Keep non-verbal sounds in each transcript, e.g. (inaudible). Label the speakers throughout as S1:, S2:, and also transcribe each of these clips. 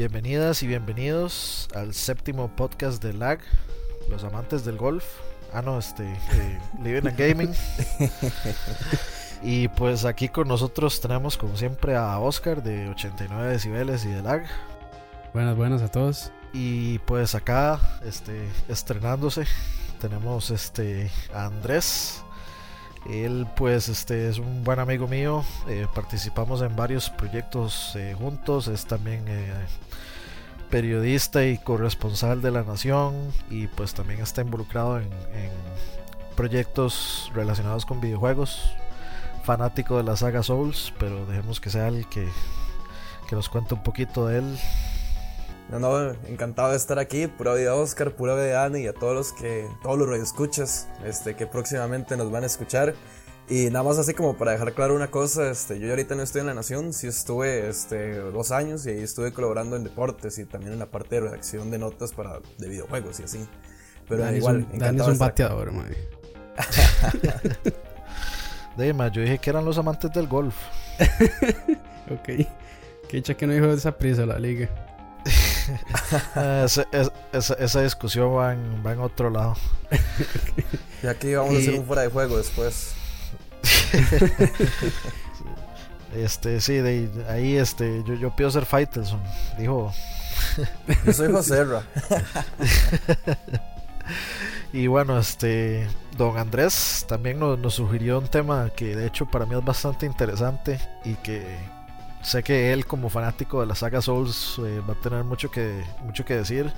S1: Bienvenidas y bienvenidos al séptimo podcast de LAG, los amantes del golf. Ah, no, este, eh, Living and Gaming. (laughs) y pues aquí con nosotros tenemos como siempre a Oscar de 89 decibeles y de LAG.
S2: Buenas, buenas a todos.
S1: Y pues acá, este, estrenándose, tenemos este a Andrés. Él pues este es un buen amigo mío, eh, participamos en varios proyectos eh, juntos, es también eh, periodista y corresponsal de la Nación y pues también está involucrado en, proyectos relacionados con videojuegos, fanático de la saga Souls, pero dejemos que sea el que, que nos cuente un poquito de él.
S3: No, no, encantado de estar aquí, pura vida Oscar, pura vida Dani y a todos los que, todos los radioescuchas, este, que próximamente nos van a escuchar. Y nada más así como para dejar claro una cosa, este, yo ahorita no estoy en La Nación, sí estuve este, dos años y ahí estuve colaborando en deportes y también en la parte de redacción de notas para, de videojuegos y así. Pero
S2: Dani
S3: igual,
S2: es un, Dani es un bateador, man. (laughs)
S1: de yo dije que eran los amantes del golf. (laughs)
S2: ok. Que que no dijo de esa prisa la liga. (laughs)
S1: esa, esa, esa, discusión va en, va en otro lado.
S3: Y aquí vamos y... a hacer un fuera de juego después. (laughs)
S1: este, sí, de ahí este, yo, yo pido ser Faitelson, dijo. (laughs)
S3: Yo soy José Ra. (laughs)
S1: y bueno, este, don Andrés también nos, nos sugirió un tema que de hecho para mí es bastante interesante y que sé que él como fanático de la saga Souls eh, va a tener mucho que, mucho que decir.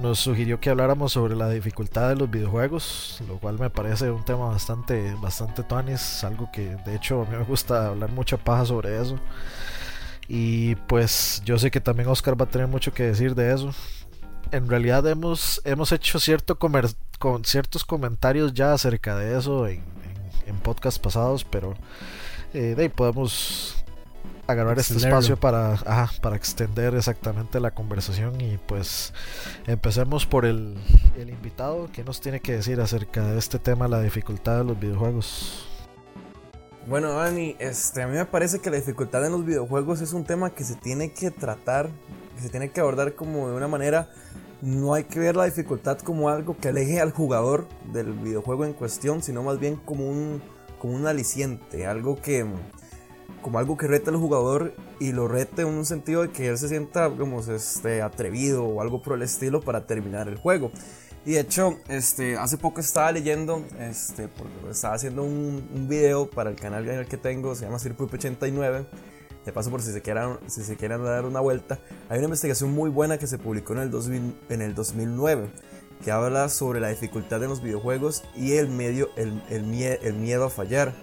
S1: Nos sugirió que habláramos sobre la dificultad de los videojuegos, lo cual me parece un tema bastante, bastante tonis, algo que de hecho a mí me gusta hablar mucha paja sobre eso. Y pues yo sé que también Oscar va a tener mucho que decir de eso. En realidad hemos, hemos hecho cierto comer, con ciertos comentarios ya acerca de eso en, en, en podcasts pasados, pero eh, de ahí podemos agarrar este espacio para, ajá, para extender exactamente la conversación y pues empecemos por el, el invitado que nos tiene que decir acerca de este tema, la dificultad de los videojuegos.
S3: Bueno, Dani, este, a mí me parece que la dificultad en los videojuegos es un tema que se tiene que tratar, que se tiene que abordar como de una manera, no hay que ver la dificultad como algo que aleje al jugador del videojuego en cuestión, sino más bien como un, como un aliciente, algo que, como algo que rete al jugador y lo rete en un sentido de que él se sienta como este, atrevido o algo por el estilo para terminar el juego. Y de hecho, este, hace poco estaba leyendo, este, porque estaba haciendo un, un video para el canal en que tengo, se llama Circuit 89. De paso, por si se, quieran, si se quieren dar una vuelta, hay una investigación muy buena que se publicó en el, 2000, en el 2009 que habla sobre la dificultad de los videojuegos y el, medio, el, el, mie el miedo a fallar.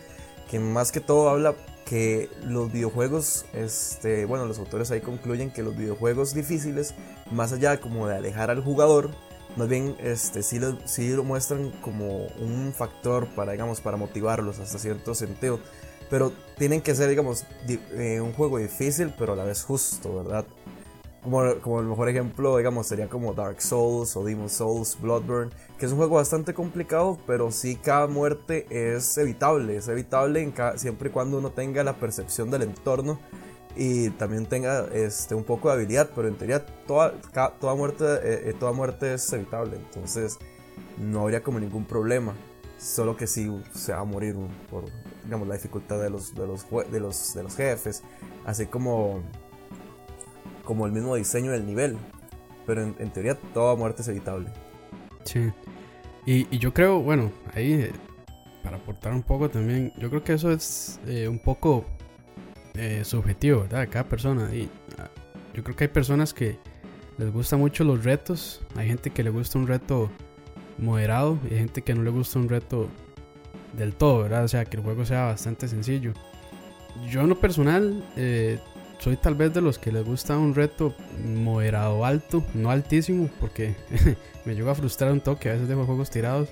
S3: Que más que todo habla que los videojuegos, este, bueno, los autores ahí concluyen que los videojuegos difíciles, más allá como de alejar al jugador, más bien este, sí, lo, sí lo muestran como un factor para, digamos, para motivarlos hasta cierto sentido. Pero tienen que ser, digamos, eh, un juego difícil, pero a la vez justo, ¿verdad? Como, como, el mejor ejemplo, digamos, sería como Dark Souls o Demon Souls, Bloodborne, que es un juego bastante complicado, pero sí cada muerte es evitable, es evitable en cada, siempre y cuando uno tenga la percepción del entorno y también tenga este, un poco de habilidad, pero en teoría toda, cada, toda, muerte, eh, toda muerte es evitable, entonces no habría como ningún problema, solo que sí se va a morir por digamos, la dificultad de los, de los, de los, de los jefes, así como como el mismo diseño del nivel. Pero en, teoría toda muerte es evitable.
S2: Sí. Y, yo creo, bueno, ahí eh, para aportar un poco también, yo creo que eso es eh, un poco eh, subjetivo, ¿verdad? Cada persona. Y uh, yo creo que hay personas que les gustan mucho los retos. Hay gente que le gusta un reto moderado y hay gente que no le gusta un reto del todo, ¿verdad? O sea, que el juego sea bastante sencillo. Yo en lo personal eh, soy tal vez de los que les gusta un reto moderado alto, no altísimo, porque (laughs) me llega a frustrar un toque, a veces dejo juegos tirados.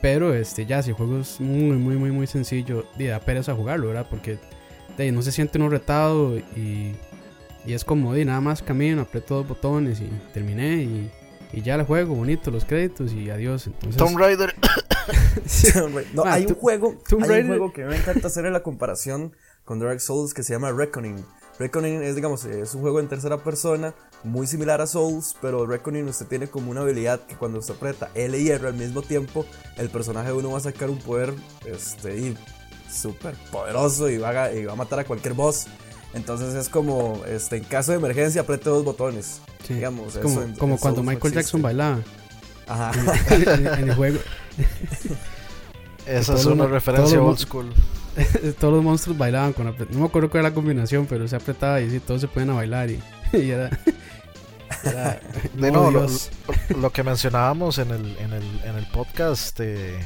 S2: Pero este ya, si el juego es muy, muy, muy, muy sencillo, y da pereza jugarlo, ¿verdad? Porque de, no se siente uno retado y, y es como, de nada más camino, aprieto dos botones y terminé y, y ya el juego, bonito, los créditos y adiós. Entonces,
S1: Tomb Raider. (coughs) (laughs)
S3: no, hay, un juego, hay un juego que me encanta hacer en la comparación con Dark Souls que se llama Reckoning. Reckoning es, digamos, es un juego en tercera persona, muy similar a Souls, pero Reckoning usted tiene como una habilidad que cuando usted aprieta L y R al mismo tiempo, el personaje de uno va a sacar un poder este, súper poderoso y va, a, y va a matar a cualquier boss. Entonces es como, este, en caso de emergencia, apriete dos botones. Digamos,
S2: como,
S3: eso en-
S2: como
S3: en
S2: cuando
S3: Souls no
S2: Michael Jackson bailaba
S3: Ajá.
S2: en, en el juego. (laughs)
S1: Esa es una referencia old school. (laughs)
S2: Todos los monstruos bailaban con No me acuerdo cuál era la combinación, pero se apretaba y sí, todos se ponían a bailar y, (laughs) y era. era
S1: De
S2: modo
S1: no, lo, que mencionábamos en el, en el, en el podcast, eh,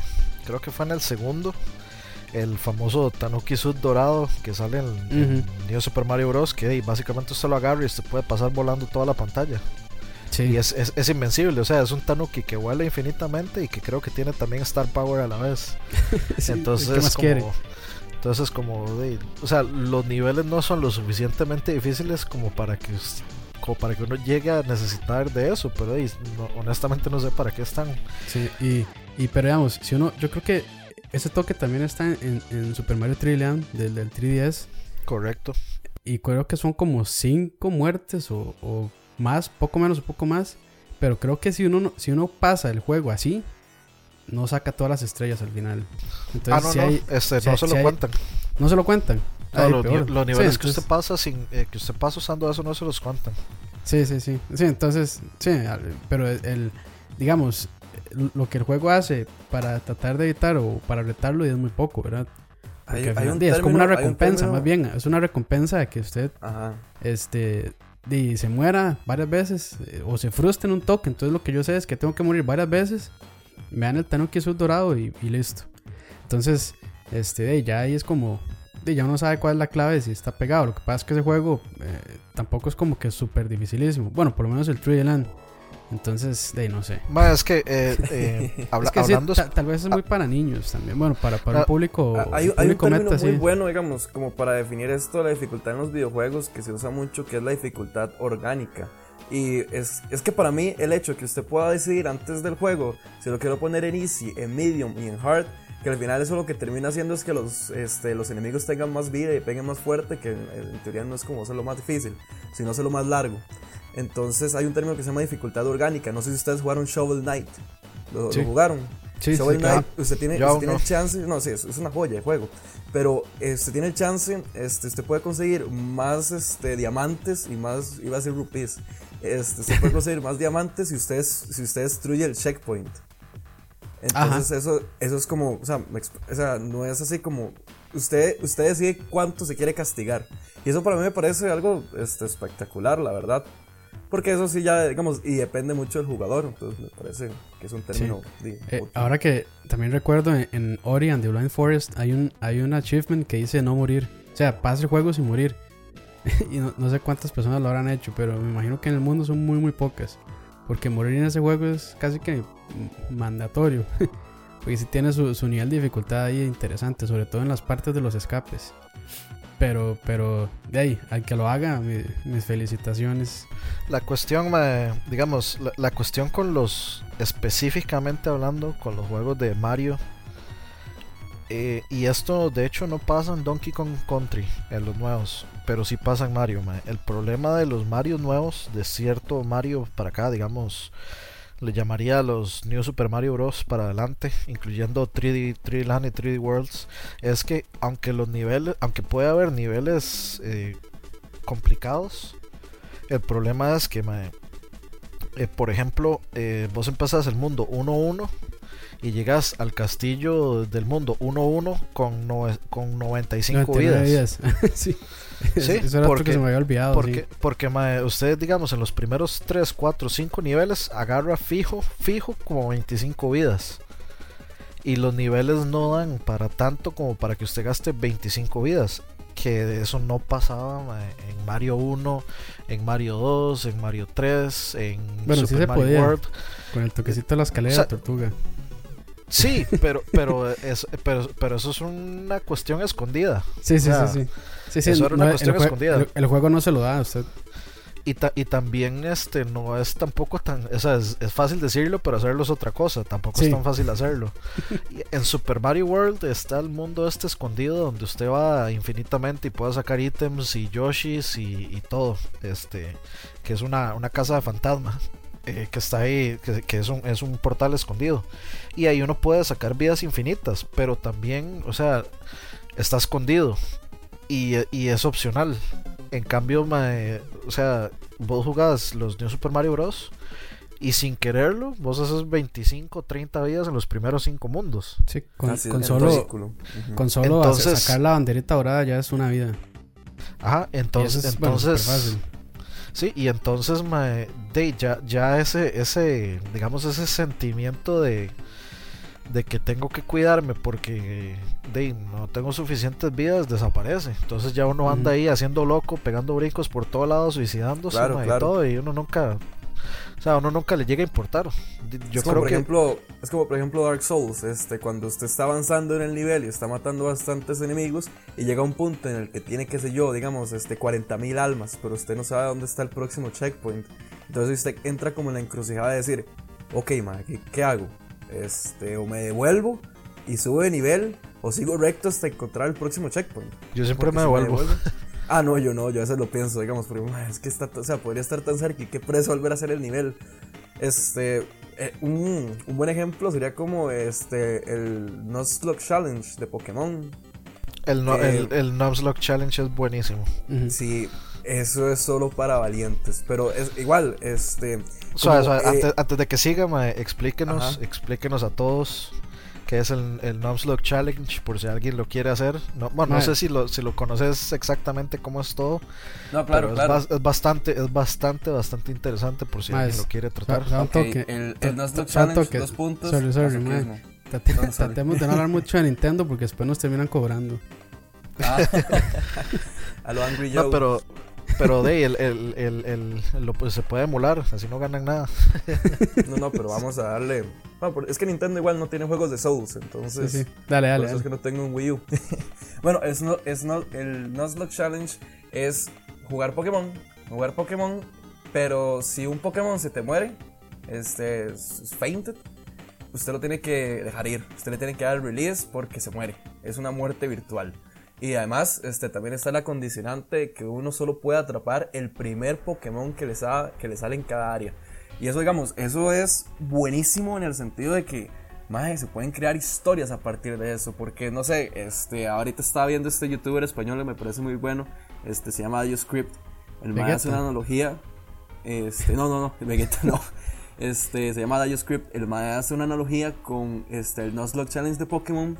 S1: creo que fue en el segundo, el famoso Tanuki Sud dorado que sale en, en New Super Mario Bros. Que básicamente usted lo agarra y usted puede pasar volando toda la pantalla.
S2: Sí.
S1: Y es, es, es invencible, o sea, es un Tanuki que vuela infinitamente y que creo que tiene también Star Power a la vez. (laughs)
S2: Sí,
S1: entonces,
S2: ¿qué más
S1: como,
S2: quiere?
S1: Entonces como, de- o sea, los niveles no son lo suficientemente difíciles como para que como para que uno llegue a necesitar de eso, pero de, no- honestamente no sé para qué están.
S2: Sí, y, y pero digamos, si uno, yo creo que ese toque también está en, en Super Mario 3D Land del, del 3DS.
S1: Correcto.
S2: Y creo que son como cinco muertes o, o más, poco menos o poco más. Pero creo que si uno, no- si uno pasa el juego así, no saca todas las estrellas al final. Entonces,
S1: ah, no,
S2: si
S1: no,
S2: hay-
S1: este,
S2: si
S1: no
S2: hay-
S1: se
S2: si
S1: lo
S2: hay-
S1: cuentan.
S2: no se lo cuentan.
S1: No, los, los
S2: Sí,
S1: niveles que usted pasa sin, eh, que usted pasa usando eso no se los cuentan.
S2: Sí, sí, sí. Sí, entonces, sí, pero el, el- digamos, lo que el juego hace para tratar de evitar o para retarlo y es muy poco, ¿verdad? Porque
S3: Hay-
S2: al
S3: hay un
S2: di, es como una
S3: un
S2: recompensa, más bien, es una recompensa de que usted
S3: Ajá.
S2: este di, se muera varias veces eh, o se frustre en un toque. Entonces lo que yo sé es que tengo que morir varias veces. Me dan el Tanuki Azul dorado y, y listo. Entonces, este, ya ahí es como, ya uno sabe cuál es la clave si está pegado. Lo que pasa es que ese juego eh, tampoco es como que súper dificilísimo. Bueno, por lo menos el Tree Land. Entonces, de no sé.
S1: Ma, es que, eh, (laughs) eh, habla-
S2: es que sí,
S1: hablando
S2: ta- tal vez es muy para niños también. Bueno, para, para un
S1: Ah,
S2: público,
S3: Ah, Hay,
S2: un
S3: hay un
S2: público
S3: término
S2: meta,
S3: muy
S2: sí.
S3: bueno, digamos, como para definir esto, la dificultad en los videojuegos, que se usa mucho, que es la dificultad orgánica. Y es, es que para mí el hecho que usted pueda decidir antes del juego si lo quiero poner en easy, en medium y en hard, que al final eso lo que termina haciendo es que los, este, los enemigos tengan más vida y peguen más fuerte, que en, en teoría no es como hacerlo más difícil, sino hacerlo más largo. Entonces hay un término que se llama dificultad orgánica. No sé si ustedes jugaron Shovel Knight. ¿Lo,
S2: Sí.
S3: lo jugaron?
S2: Sí, sí,
S3: Shovel
S2: claro.
S3: Knight, usted tiene, usted tiene
S1: no.
S3: chance, no, sí, es, es una joya de juego, pero eh, usted tiene chance, este, usted puede conseguir más este, diamantes y más, iba a decir rupees, este, usted puede conseguir más diamantes si usted, si usted destruye el checkpoint. Entonces eso, eso es como, o sea, o sea, no es así como, usted, usted decide cuánto se quiere castigar. Y eso para mí me parece algo este, espectacular, la verdad. Porque eso sí ya, digamos, y depende mucho del jugador, entonces me parece que es un término... di,
S2: Eh, ahora que también recuerdo en, en Ori and the Blind Forest hay un, hay un achievement que dice no morir. O sea, pasa el juego sin morir. (laughs) y no, no sé cuántas personas lo habrán hecho, pero me imagino que en el mundo son muy, muy pocas. Porque morir en ese juego es casi que mandatorio. (laughs) Porque si tiene su, su nivel de dificultad ahí interesante, sobre todo en las partes de los escapes. Pero, pero, de ahí, al que lo haga, mi- mis felicitaciones.
S1: La cuestión, digamos, la cuestión con los, específicamente hablando, con los juegos de Mario, eh, y esto de hecho no pasa en Donkey Kong Country, en los nuevos, pero sí pasa en Mario. ma. El problema de los Mario nuevos, de cierto Mario para acá, digamos, le llamaría a los New Super Mario Bros. para adelante, incluyendo 3D, 3D Land y 3D Worlds, es que aunque los niveles, aunque puede haber niveles eh, complicados, el problema es que, eh, por ejemplo, vos empezás el mundo 1-1 y llegas al castillo del mundo 1-1 con, nove- con 95
S2: 99
S1: vidas. (laughs)
S2: sí.
S1: Sí, (laughs)
S2: Eso era
S1: porque-
S2: que se me había olvidado.
S1: Porque,
S2: sí.
S1: porque mae, usted, digamos, en los primeros 3, 4, 5 niveles agarra fijo, fijo como 25 vidas. Y los niveles no dan para tanto como para que usted gaste 25 vidas. Que de eso no pasaba en Mario 1, en Mario 2, en Mario 3, en
S2: Bueno, sí
S1: Super
S2: se
S1: Mario
S2: podía.
S1: World.
S2: Con el toquecito de la escalera
S1: o sea,
S2: tortuga.
S1: Sí, (laughs) pero, pero, es, pero, pero eso es una cuestión escescondida.
S2: Sí, sí,
S1: o sea,
S2: sí, sí. Sí, sí,
S1: eso era una cuestión
S2: el,
S1: escondida.
S2: el- el juego no se lo da a usted.
S1: Y, y también este no es tampoco tan, o sea, es, fácil decirlo, pero hacerlo es otra cosa, tampoco es tan fácil hacerlo. (laughs) en Super Mario World está el mundo este escondido donde usted va infinitamente y puede sacar ítems y Yoshis y, todo, este, que es una, una casa de fantasma. Eh, que está ahí, que, es, un, es un portal escondido. Y ahí uno puede sacar vidas infinitas, pero también, o sea, está escondido y, y es opcional. En cambio, o sea, vos jugás los New Super Mario Bros. Y sin quererlo, vos haces 25, 30 vidas en los primeros 5 mundos.
S2: Sí, con, solo, con solo sacar la banderita dorada ya es una vida.
S1: Ajá, entonces, entonces Sí, y entonces de, ya, ya ese, ese, digamos, ese sentimiento de, de que tengo que cuidarme porque de, no tengo suficientes vidas desaparece. Entonces ya uno anda ahí haciendo loco, pegando brincos por todos lados, suicidándose y todo, y uno nunca, o sea, uno nunca le llega a importar.
S3: Yo es como por ejemplo, es como por ejemplo Dark Souls, este, cuando usted está avanzando en el nivel y está matando bastantes enemigos y llega un punto en el que tiene, qué sé yo, digamos, este, 40.000 almas, pero usted no sabe dónde está el próximo checkpoint. Entonces usted entra como en la encrucijada de decir, ok, man, ¿qué, hago? Este, o me devuelvo y subo de nivel o sigo recto hasta encontrar el próximo checkpoint.
S1: Yo siempre me devuelvo. (laughs)
S3: ah, no, yo no, yo a veces lo pienso, digamos, porque es que está, o sea, podría estar tan cerca y qué preso volver a hacer el nivel. Este, eh, un, un, buen ejemplo sería como este, el Nuzlocke Challenge de Pokémon.
S1: El, no, el, el Nuzlocke Challenge es buenísimo.
S3: Sí, eso es solo para valientes, pero es igual, este...
S1: Eh, antes, de que siga, explíquenos, explíquenos a todos qué es el, el Nuzlocke Challenge, por si alguien lo quiere hacer. No, bueno, no sé si lo, si lo conoces exactamente cómo es todo.
S3: No, claro,
S1: claro. Es, bastante, es bastante, bastante interesante por si alguien lo quiere tratar.
S3: el, el Nuzlocke Challenge, dos puntos. Sorry, sorry,
S2: Tratemos de no hablar mucho de Nintendo porque después nos terminan cobrando.
S3: Ah. (laughs) a lo Angry Joe.
S1: No, pero pero de el, el, el, el lo, pues, se puede emular, así no ganan nada. (laughs)
S3: no, no, pero (laughs) vamos a darle. Bueno, es que Nintendo igual no tiene juegos de Souls, entonces. Sí,
S2: Dale, dale.
S3: Por eso es que no tengo un Wii U. (laughs) bueno, es no, es no, el Nuzlocke Challenge es jugar Pokémon. Jugar Pokémon, pero si un Pokémon se te muere, este es fainted, usted lo tiene que dejar ir. Usted le tiene que dar release porque se muere. Es una muerte virtual. Y además, este, también está la condicionante de que uno solo puede atrapar el primer Pokémon que le, que le sale en cada área. Y eso, digamos, eso es buenísimo en el sentido de que, más se pueden crear historias a partir de eso. Porque, no sé, este, ahorita estaba viendo este youtuber español que me parece muy bueno. Este, se llama Script El más hace una analogía. Este, no, no, no, Vegeta (laughs) no. Este, se llama Script El más hace una analogía con este, el Nuzlocke Challenge de Pokémon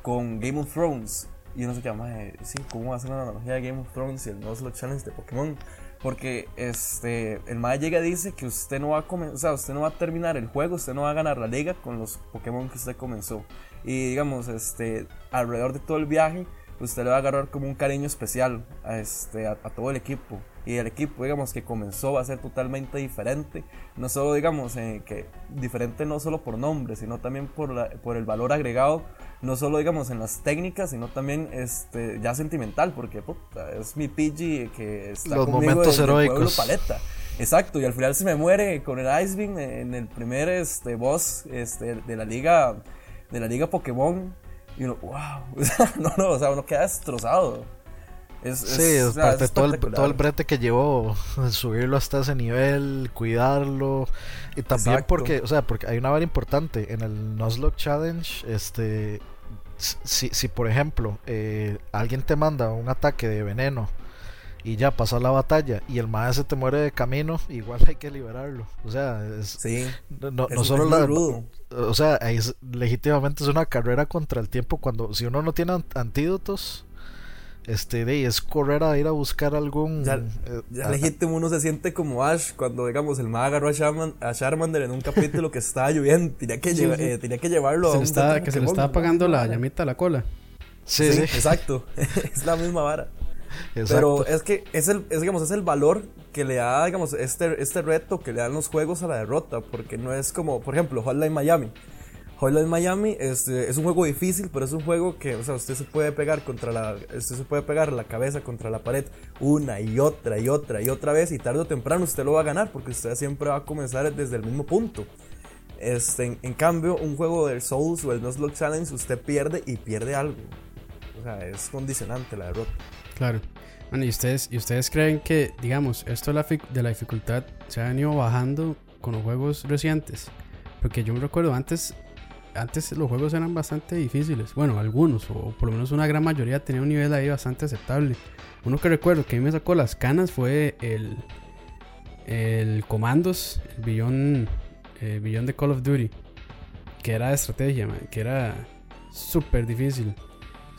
S3: con Game of Thrones. Y uno se llama, sí, ¿cómo ser una analogía de Game of Thrones y el Nuzlocke Challenge de Pokémon? Porque este, el Mae llega dice que usted no va a sea, usted no va a terminar el juego, usted no va a ganar la liga con los Pokémon que usted comenzó. Y digamos, este, alrededor de todo el viaje, usted le va a agarrar como un cariño especial a, este, a todo el equipo y el equipo, digamos, que comenzó a ser totalmente diferente. No solo, digamos, eh, que diferente no solo por nombre, sino también por, la, por el valor agregado, no solo, digamos, en las técnicas, sino también este, ya sentimental, porque puta, es mi Pidgey que está
S1: Los conmigo momentos heroicos.
S3: paleta. Exacto, y al final se me muere con el Ice Beam en el primer este, boss este, de la liga de la liga Pokémon. Y uno, wow, (laughs) no, no, o sea, uno queda destrozado.
S1: Es, sí, es, parte todo, el, todo el brete que llevó subirlo hasta ese nivel, cuidarlo. Y también porque, o sea, porque hay una vara importante en el Nuzlocke Challenge, este si, si por ejemplo eh, alguien te manda un ataque de veneno y ya pasa la batalla y el maestro te muere de camino, igual (laughs) hay que liberarlo. O sea, es, no, no solo la. O sea, legítimamente es una carrera contra el tiempo cuando si uno no tiene antídotos este de es correr a ir a buscar algún
S3: ya, eh, legítimo uno se siente como Ash cuando digamos el mago agarró a, Charman, a Charmander en un capítulo que estaba lloviendo tenía que, eh, tenía que llevarlo
S2: se a que se le estaba apagando la llamita a la cola.
S3: Sí, sí, exacto. (laughs) Es la misma vara pero es que es el es, digamos es el valor que le da digamos este este reto que le dan los juegos a la derrota porque no es como por ejemplo Hotline Miami Hotline Miami este, es un juego difícil, pero es un juego que, o sea, usted se puede pegar contra la, usted se puede pegar la cabeza contra la pared una y otra y otra y otra vez y tarde o temprano usted lo va a ganar porque usted siempre va a comenzar desde el mismo punto. Este, en, cambio, un juego del Souls o el Nuzlocke Challenge usted pierde y pierde algo. O sea, es condicionante la derrota.
S2: Claro. Bueno, ¿y ustedes, ¿y ustedes creen que, digamos, esto de la, dificultad se ha venido bajando con los juegos recientes? Porque yo me recuerdo antes, antes los juegos eran bastante difíciles. Bueno, algunos, o por lo menos una gran mayoría tenía un nivel ahí bastante aceptable. Uno que recuerdo que a mí me sacó las canas fue el, el Comandos, el billón, eh, billón de Call of Duty, que era de estrategia, que era súper difícil.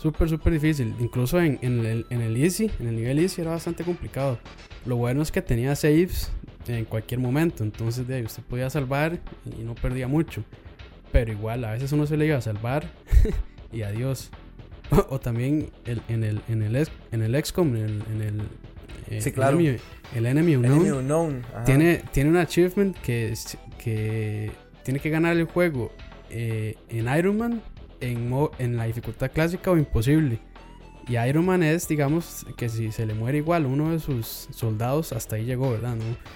S2: Súper, súper difícil. Incluso en, el, en el Easy, en el nivel Easy era bastante complicado. Lo bueno es que tenía saves en cualquier momento. Entonces de ahí usted podía salvar y no perdía mucho. Pero igual, a veces uno se le iba a salvar (laughs) y adiós. (laughs) O, también el, en, el, en, el, en el XCOM, en el, en el,
S3: eh, sí, claro.
S2: enemy, el Enemy Unknown,
S3: enemy unknown
S2: tiene, tiene un achievement que, que tiene que ganar el juego eh, en Iron Man en, en la dificultad clásica o imposible. Y Iron Man es, digamos, que si se le muere igual uno de sus soldados, hasta ahí llegó, ¿verdad?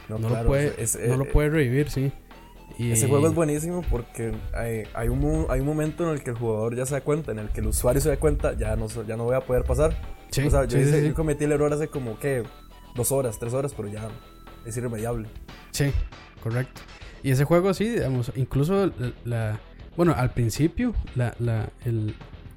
S2: No, no, lo, puede, no lo eh, puede revivir, sí.
S3: Y... Ese juego es buenísimo porque hay, hay, un, hay un momento en el que el jugador ya se da cuenta, en el que el usuario se da cuenta, ya no, ya no voy a poder pasar.
S2: Sí,
S3: o sea, yo, yo, cometí el error hace como que dos horas, tres horas, pero ya es irremediable.
S2: Sí, correcto. Y ese juego sí, digamos, incluso la bueno, al principio, la, la, el,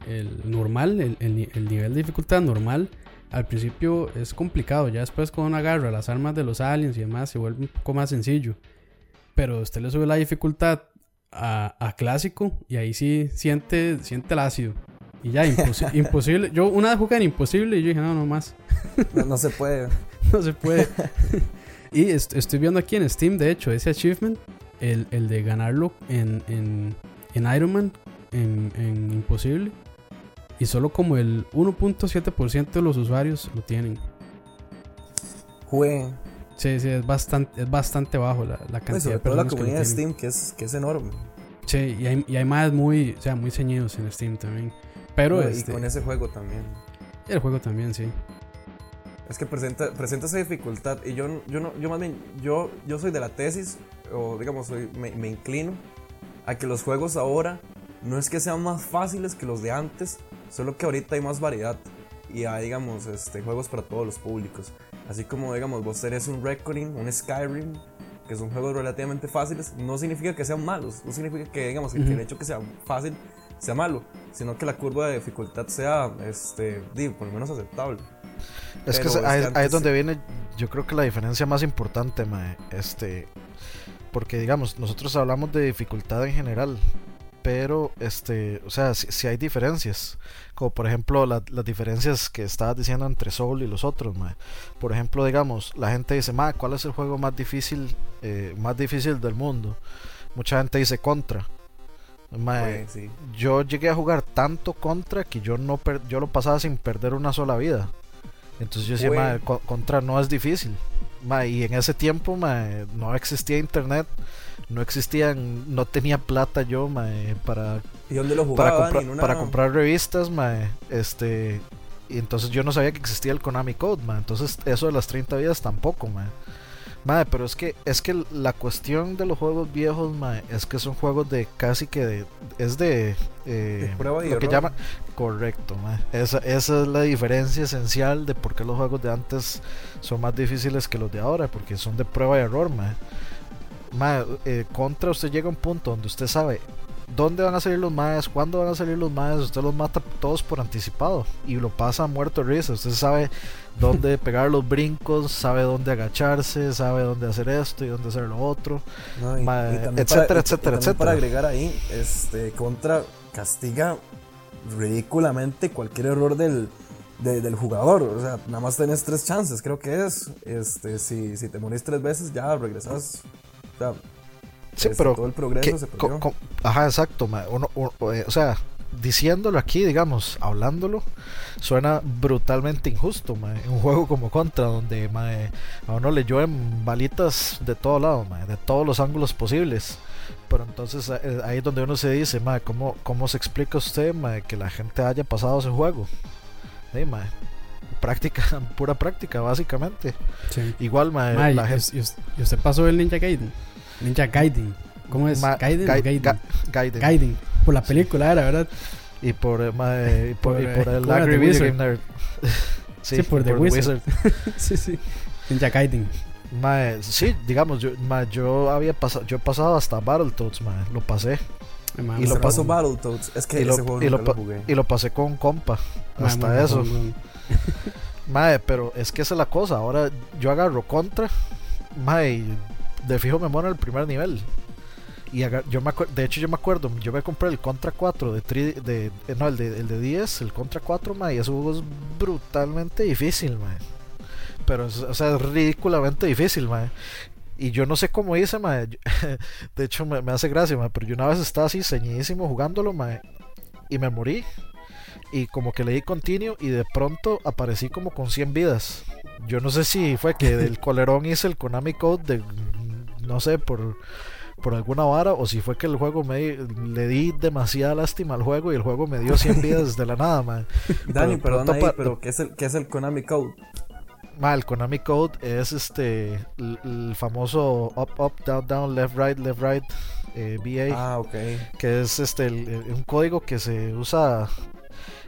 S2: el normal, el, el, nivel de dificultad normal, al principio es complicado. Ya después, con una agarra las armas de los aliens y demás, se vuelve un poco más sencillo. Pero usted le sube la dificultad a, a clásico y ahí sí siente, siente el ácido. Y ya, (laughs) imposible. Yo una vez jugué en imposible y yo dije, no, no más.
S3: No, se puede. (laughs)
S2: no se puede. y estoy viendo aquí en Steam, de hecho, ese achievement, el, el de ganarlo en, en, en Iron Man, en, Imposible. Y solo como el 1.7% de los usuarios lo tienen.
S3: Jue.
S2: Sí, sí, es bastante, es bastante bajo la, la cantidad
S3: de personas. la comunidad de Steam, que es, que es enorme.
S2: Sí, y hay, y hay más muy, o sea, muy ceñidos en Steam también. Pero
S3: Y
S2: este
S3: con ese juego también.
S2: El juego también, sí.
S3: Es que presenta, presenta esa dificultad. Y yo, yo, no, yo más bien, yo, yo soy de la tesis, o digamos, soy, me, me inclino a que los juegos ahora no es que sean más fáciles que los de antes, solo que ahorita hay más variedad y hay, digamos, este, juegos para todos los públicos. Así como, digamos, vos tenés un Reckoning, un Skyrim, que son juegos relativamente fáciles, no significa que sean malos, no significa que, digamos, que el hecho que sea fácil sea malo, sino que la curva de dificultad sea, este, digo, por lo menos aceptable.
S1: Es que, ahí, es donde viene, yo creo que la diferencia más importante, mae, este, porque digamos, nosotros hablamos de dificultad en general, pero este, o sea, si, hay diferencias, como por ejemplo las diferencias que estabas diciendo entre Soul y los otros, por ejemplo, digamos, la gente dice, ma, ¿cuál es el juego más difícil, eh, más difícil del mundo? Mucha gente dice Contra. Yo llegué a jugar tanto Contra que yo no yo lo pasaba sin perder una sola vida. Entonces yo decía, Contra no es difícil y en ese tiempo no existía internet, no existían, no tenía plata yo para, para, comprar revistas, este, y entonces yo no sabía que existía el Konami Code, entonces eso de las 30 vidas tampoco, Madre, pero es que es que la cuestión de los juegos viejos, es que son juegos de casi que es de,
S3: eh, prueba
S1: lo que llama correcto, Esa, esa es la diferencia esencial de por qué los juegos de antes son más difíciles que los de ahora, porque son de prueba y error, madre. Eh, contra usted llega a un punto donde usted sabe dónde van a salir los maes, cuándo van a salir los maes, usted los mata todos por anticipado y lo pasa muerto de risa. Usted sabe dónde pegar los brincos, sabe dónde agacharse, sabe dónde hacer esto y dónde hacer lo otro, etcétera, etcétera, etcétera.
S3: Para agregar ahí, este contra castiga ridículamente cualquier error del, del jugador. O sea, nada más tenés tres chances, creo que es. Este, si, si te morís tres veces, ya regresas. O
S1: Sí, pero
S3: todo el progreso se
S1: Ajá, exacto. Eh, o sea, diciéndolo aquí, digamos, hablándolo, suena brutalmente injusto, mae. Un juego como Contra, donde mae, a uno le llueven balitas de todo lado, mae, de todos los ángulos posibles. Pero entonces eh, ahí es donde uno se dice, mae, ¿cómo, ¿cómo se explica usted, mae, que la gente haya pasado ese juego? Sí, mae. Práctica, (laughs) pura práctica, básicamente.
S2: Sí.
S1: Igual, mae,
S2: Mae,
S1: la
S2: y,
S1: gente.
S2: usted pasó el Ninja Gaiden. Ninja Gaiden. ¿Cómo es?
S1: Ma-
S2: Gaiden
S1: Gai-
S2: o Gaiden?
S1: Ga- Gaiden.
S2: Gaiden. Por la película era, ¿verdad?
S1: Y por, eh, mae, y por,
S2: Por,
S1: y
S2: eh,
S1: por el. Angry
S2: Wizard. (laughs)
S1: Sí,
S2: Sí, por The
S1: The
S2: Wizard. (laughs) sí, sí. Ninja Gaiden.
S1: Mae, sí, digamos, yo, mae, yo había pasado, yo he pasado hasta Battletoads, mae, lo pasé.
S2: Ay, ma,
S1: Y lo
S3: pasó Battletoads. Es que
S1: y lo,
S3: ese juego
S1: y lo
S3: lo jugué.
S1: y lo pasé con un compa,
S2: ma,
S1: hasta (laughs)
S2: ma,
S1: eso.
S2: ma, ma.
S1: Mae, pero es que esa es la cosa, ahora yo agarro contra, mae, de fijo me muero en el primer nivel. Y yo me de hecho yo me acuerdo, yo me compré el Contra 4 de, tri- de eh, no, el de, el de 10, el Contra 4, mae, y ese juego es brutalmente difícil, mae. Pero o sea, es ridículamente difícil, mae. Y yo no sé cómo hice, yo- (laughs) De hecho me, me hace gracia, mae, pero yo una vez estaba así ceñidísimo jugándolo, mae, y me morí. Y como que le di continuo y de pronto aparecí como con 100 vidas. Yo no sé si fue que del (laughs) colerón hice el Konami Code de no sé por por alguna vara o si fue que el juego me le di demasiada lástima al juego y el juego me dio 100 vidas de la nada, man. (laughs)
S3: Dani,
S1: Pero
S3: perdón ahí, pero ¿qué es, el, ¿qué es el Konami Code?
S1: Ma, el Konami Code es este el, el famoso up up down down left right left right eh, BA
S3: Ah, ok.
S1: que es este el- un código que se usa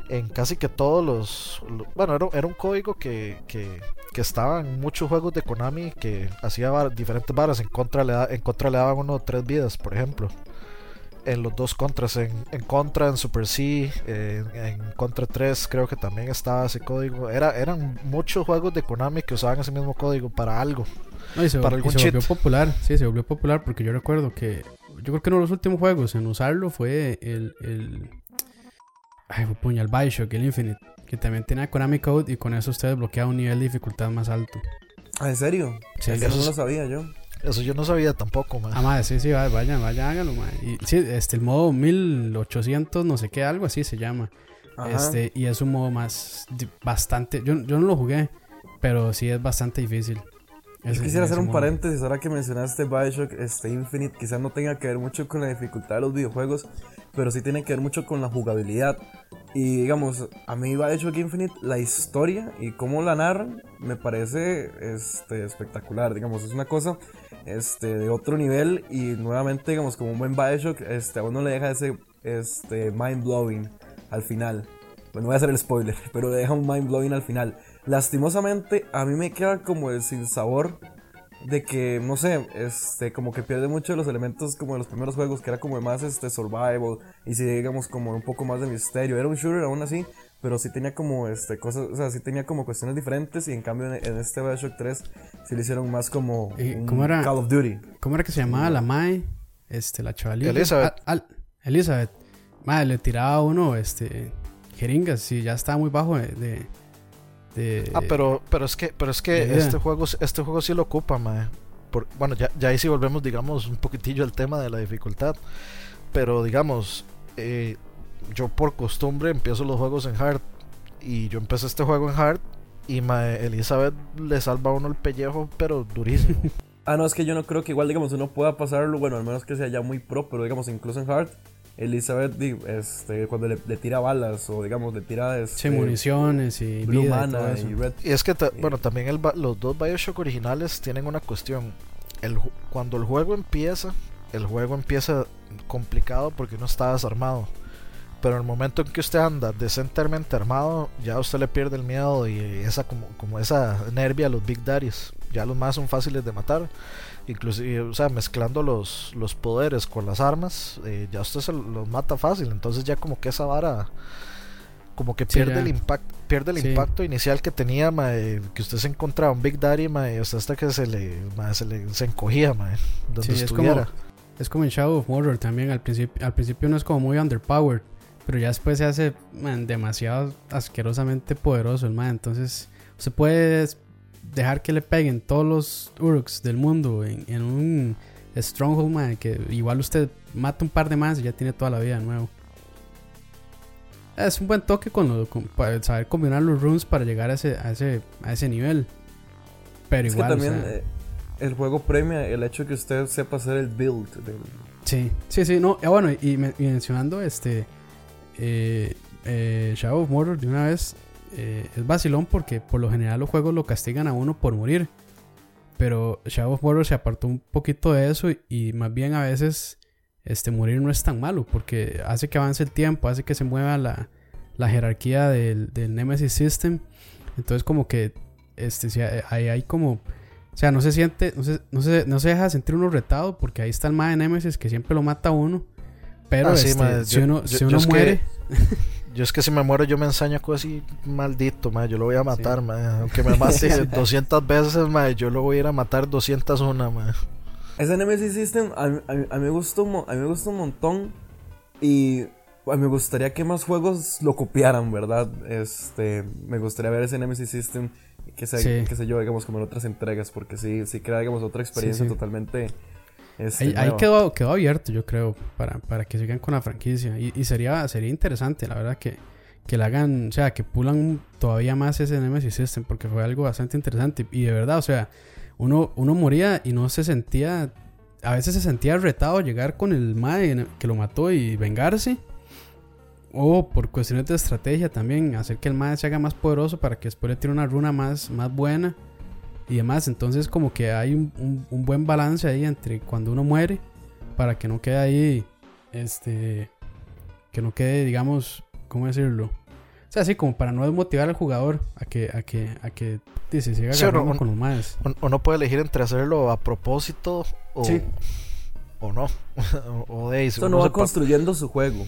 S1: en casi que todos los lo- bueno era, era un código que, que, que estaba en muchos juegos de Konami que hacía diferentes varas en contra le da- en contra le daban uno tres vidas por ejemplo en los dos contras en, en contra en Super C eh, en, en contra 3 creo que también estaba ese código era eran muchos juegos de Konami que usaban ese mismo código para algo
S2: No, y se,
S1: Para
S2: y
S1: algún
S2: se volvió
S1: cheat.
S2: popular, sí, se volvió popular porque yo recuerdo que yo creo que uno de los últimos juegos en usarlo fue el, el ay, puñal Bioshock, el Infinite, que también tenía Konami Code y con eso usted desbloqueaba un nivel de dificultad más alto.
S3: Ah, ¿en serio?
S2: Sí,
S3: Eso
S1: eso
S3: no lo sabía yo.
S1: eso yo no sabía tampoco man.
S2: Ah, madre, sí, sí, vaya, vaya, vaya, hágalo, madre. Y sí, este, el modo 1800, no sé qué, algo así se llama.
S3: Ajá.
S2: Este, y es un modo más, bastante, yo, yo no lo jugué, pero sí es bastante difícil.
S3: Yo
S2: Ese-
S3: quisiera hacer un
S2: modo.
S3: paréntesis ahora que mencionaste Bioshock este, Infinite. Quizás no tenga que ver mucho con la dificultad de los videojuegos, pero sí tiene que ver mucho con la jugabilidad. Y digamos, a mí Bioshock Infinite, la historia y cómo la narran, me parece este, espectacular. Digamos, es una cosa este, de otro nivel y nuevamente, digamos, como un buen Bioshock, este, a uno le deja ese este, mind blowing al final. Bueno, voy a hacer el spoiler, (laughs) pero le deja un mind blowing al final. Lastimosamente, a mí me queda como el sin sabor de que, no sé, este, como que pierde mucho de los elementos como de los primeros juegos, que era como más este survival y si digamos como un poco más de misterio. Era un shooter aún así, pero sí tenía como este cosas, o sea, sí tenía como cuestiones diferentes y en cambio en, en este Bioshock 3 sí lo hicieron más como
S2: ¿Y
S3: un
S2: cómo era?
S3: Call of Duty.
S2: ¿Cómo era que se llamaba la Mae? Este, la chavalita.
S1: Elizabeth.
S2: Al- al- Elizabeth. Mae, le tiraba a uno, este, jeringas y ya estaba muy bajo de. de, de-
S1: Ah, pero, pero es que, pero es que este juego, este juego sí lo ocupa, mae. Por, bueno, ya, ya ahí sí volvemos, digamos, un poquitillo al tema de la dificultad. Pero digamos, eh, yo por costumbre empiezo los juegos en hard. Y yo empecé este juego en hard. Y mae, Elizabeth le salva a uno el pellejo, pero durísimo. (laughs)
S3: Ah, no, es que yo no creo que igual, digamos, uno pueda pasarlo, bueno, al menos que sea ya muy pro, pero digamos, incluso en Hard, Elizabeth, este, cuando le, le tira balas o digamos, le tira este,
S2: sí, municiones y
S3: Blue
S2: vida
S3: Mana y Red.
S1: Y es que, ta- bueno, también el, ba- los dos Bioshock originales tienen una cuestión. El, cuando el juego empieza, el juego empieza complicado porque uno está desarmado. Pero en el momento en que usted anda decentemente armado, ya usted le pierde el miedo y esa como, como esa nervia a los Big Daddies. Ya los más son fáciles de matar. Inclusive, o sea, mezclando los, los poderes con las armas, eh, ya usted se los mata fácil. Entonces ya como que esa vara como que pierde el impacto pierde el
S2: Sí.
S1: impacto inicial que tenía mae, que usted se encontraba un Big Daddy mae, hasta que se le, mae, se le se encogía mae, donde
S2: Sí, es como,
S1: estuviera
S2: es como en Shadow of Mordor también. Al principio, al principio uno es como muy underpowered, pero ya después se hace man, demasiado asquerosamente poderoso el man. Entonces, se puede dejar que le peguen todos los Uruks del mundo en, en un Stronghold, man, que igual usted mata un par de más y ya tiene toda la vida de nuevo. Es un buen toque con, lo, con- para saber combinar los runes para llegar a ese, a ese, a ese nivel. Pero
S3: Es
S2: igual,
S3: que
S2: o
S3: también
S2: sea,
S3: eh, el juego premia el hecho de que usted sepa hacer el build.
S2: Sí, sí, sí, no, ah, bueno, y, me- y mencionando este eh, eh, Shadow of Mordor de una vez, eh, es vacilón porque por lo general los juegos lo castigan a uno por morir. Pero Shadow of Mordor se apartó un poquito de eso y, y más bien a veces este, morir no es tan malo porque hace que avance el tiempo, hace que se mueva la, la jerarquía del, del Nemesis System. Entonces como que este, si hay, hay- hay como... O sea, no se siente, no se, no se, no se deja sentir uno retado porque ahí está el mae de Nemesis que siempre lo mata a uno. Pero
S1: Ah, sí,
S2: si
S1: yo-
S2: uno,
S1: yo-
S2: si uno
S1: que-
S2: muere, (laughs)
S1: Yo es que si me muero yo me ensaño así maldito, ma, yo lo voy a matar, ma. Aunque me mate (laughs) 200 veces, ma, yo lo voy a ir a matar 201, ma.
S3: Ese Nemesis System a, mí- a mí- a mí me gusta un, mo- a mí me gusta un montón y a mí me gustaría que más juegos lo copiaran, ¿verdad? Este, me gustaría ver ese Nemesis System que se,
S2: Sí.
S3: que se yo, digamos, como en otras entregas, porque sí, sí crea, digamos, otra experiencia
S2: sí.
S3: totalmente... este,
S2: ahí, quedó, quedó abierto, yo creo, para, para que sigan con la franquicia. Y, y sería, sería interesante, la verdad, que, que hagan, o sea, que pulan todavía más ese Nemesis System, porque fue algo bastante interesante. Y de verdad, o sea, uno, uno moría y no se sentía, a veces se sentía retado llegar con el mae que lo mató y vengarse. O por cuestiones de estrategia también, hacer que el mae se haga más poderoso para que después le tire una runa más, más buena y demás. Entonces como que hay un, un- un buen balance ahí entre cuando uno muere para que no quede ahí, este, que no quede, digamos, ¿cómo decirlo? O sea, así como para no desmotivar al jugador a que, a que, a que dice, siga
S1: Sí, o no,
S2: agarrando
S1: un-
S2: con los maes.
S1: Un- Uno puede elegir entre hacerlo a propósito o,
S2: Sí.
S1: o no. o, (laughs) o de según
S3: no va construyendo su juego,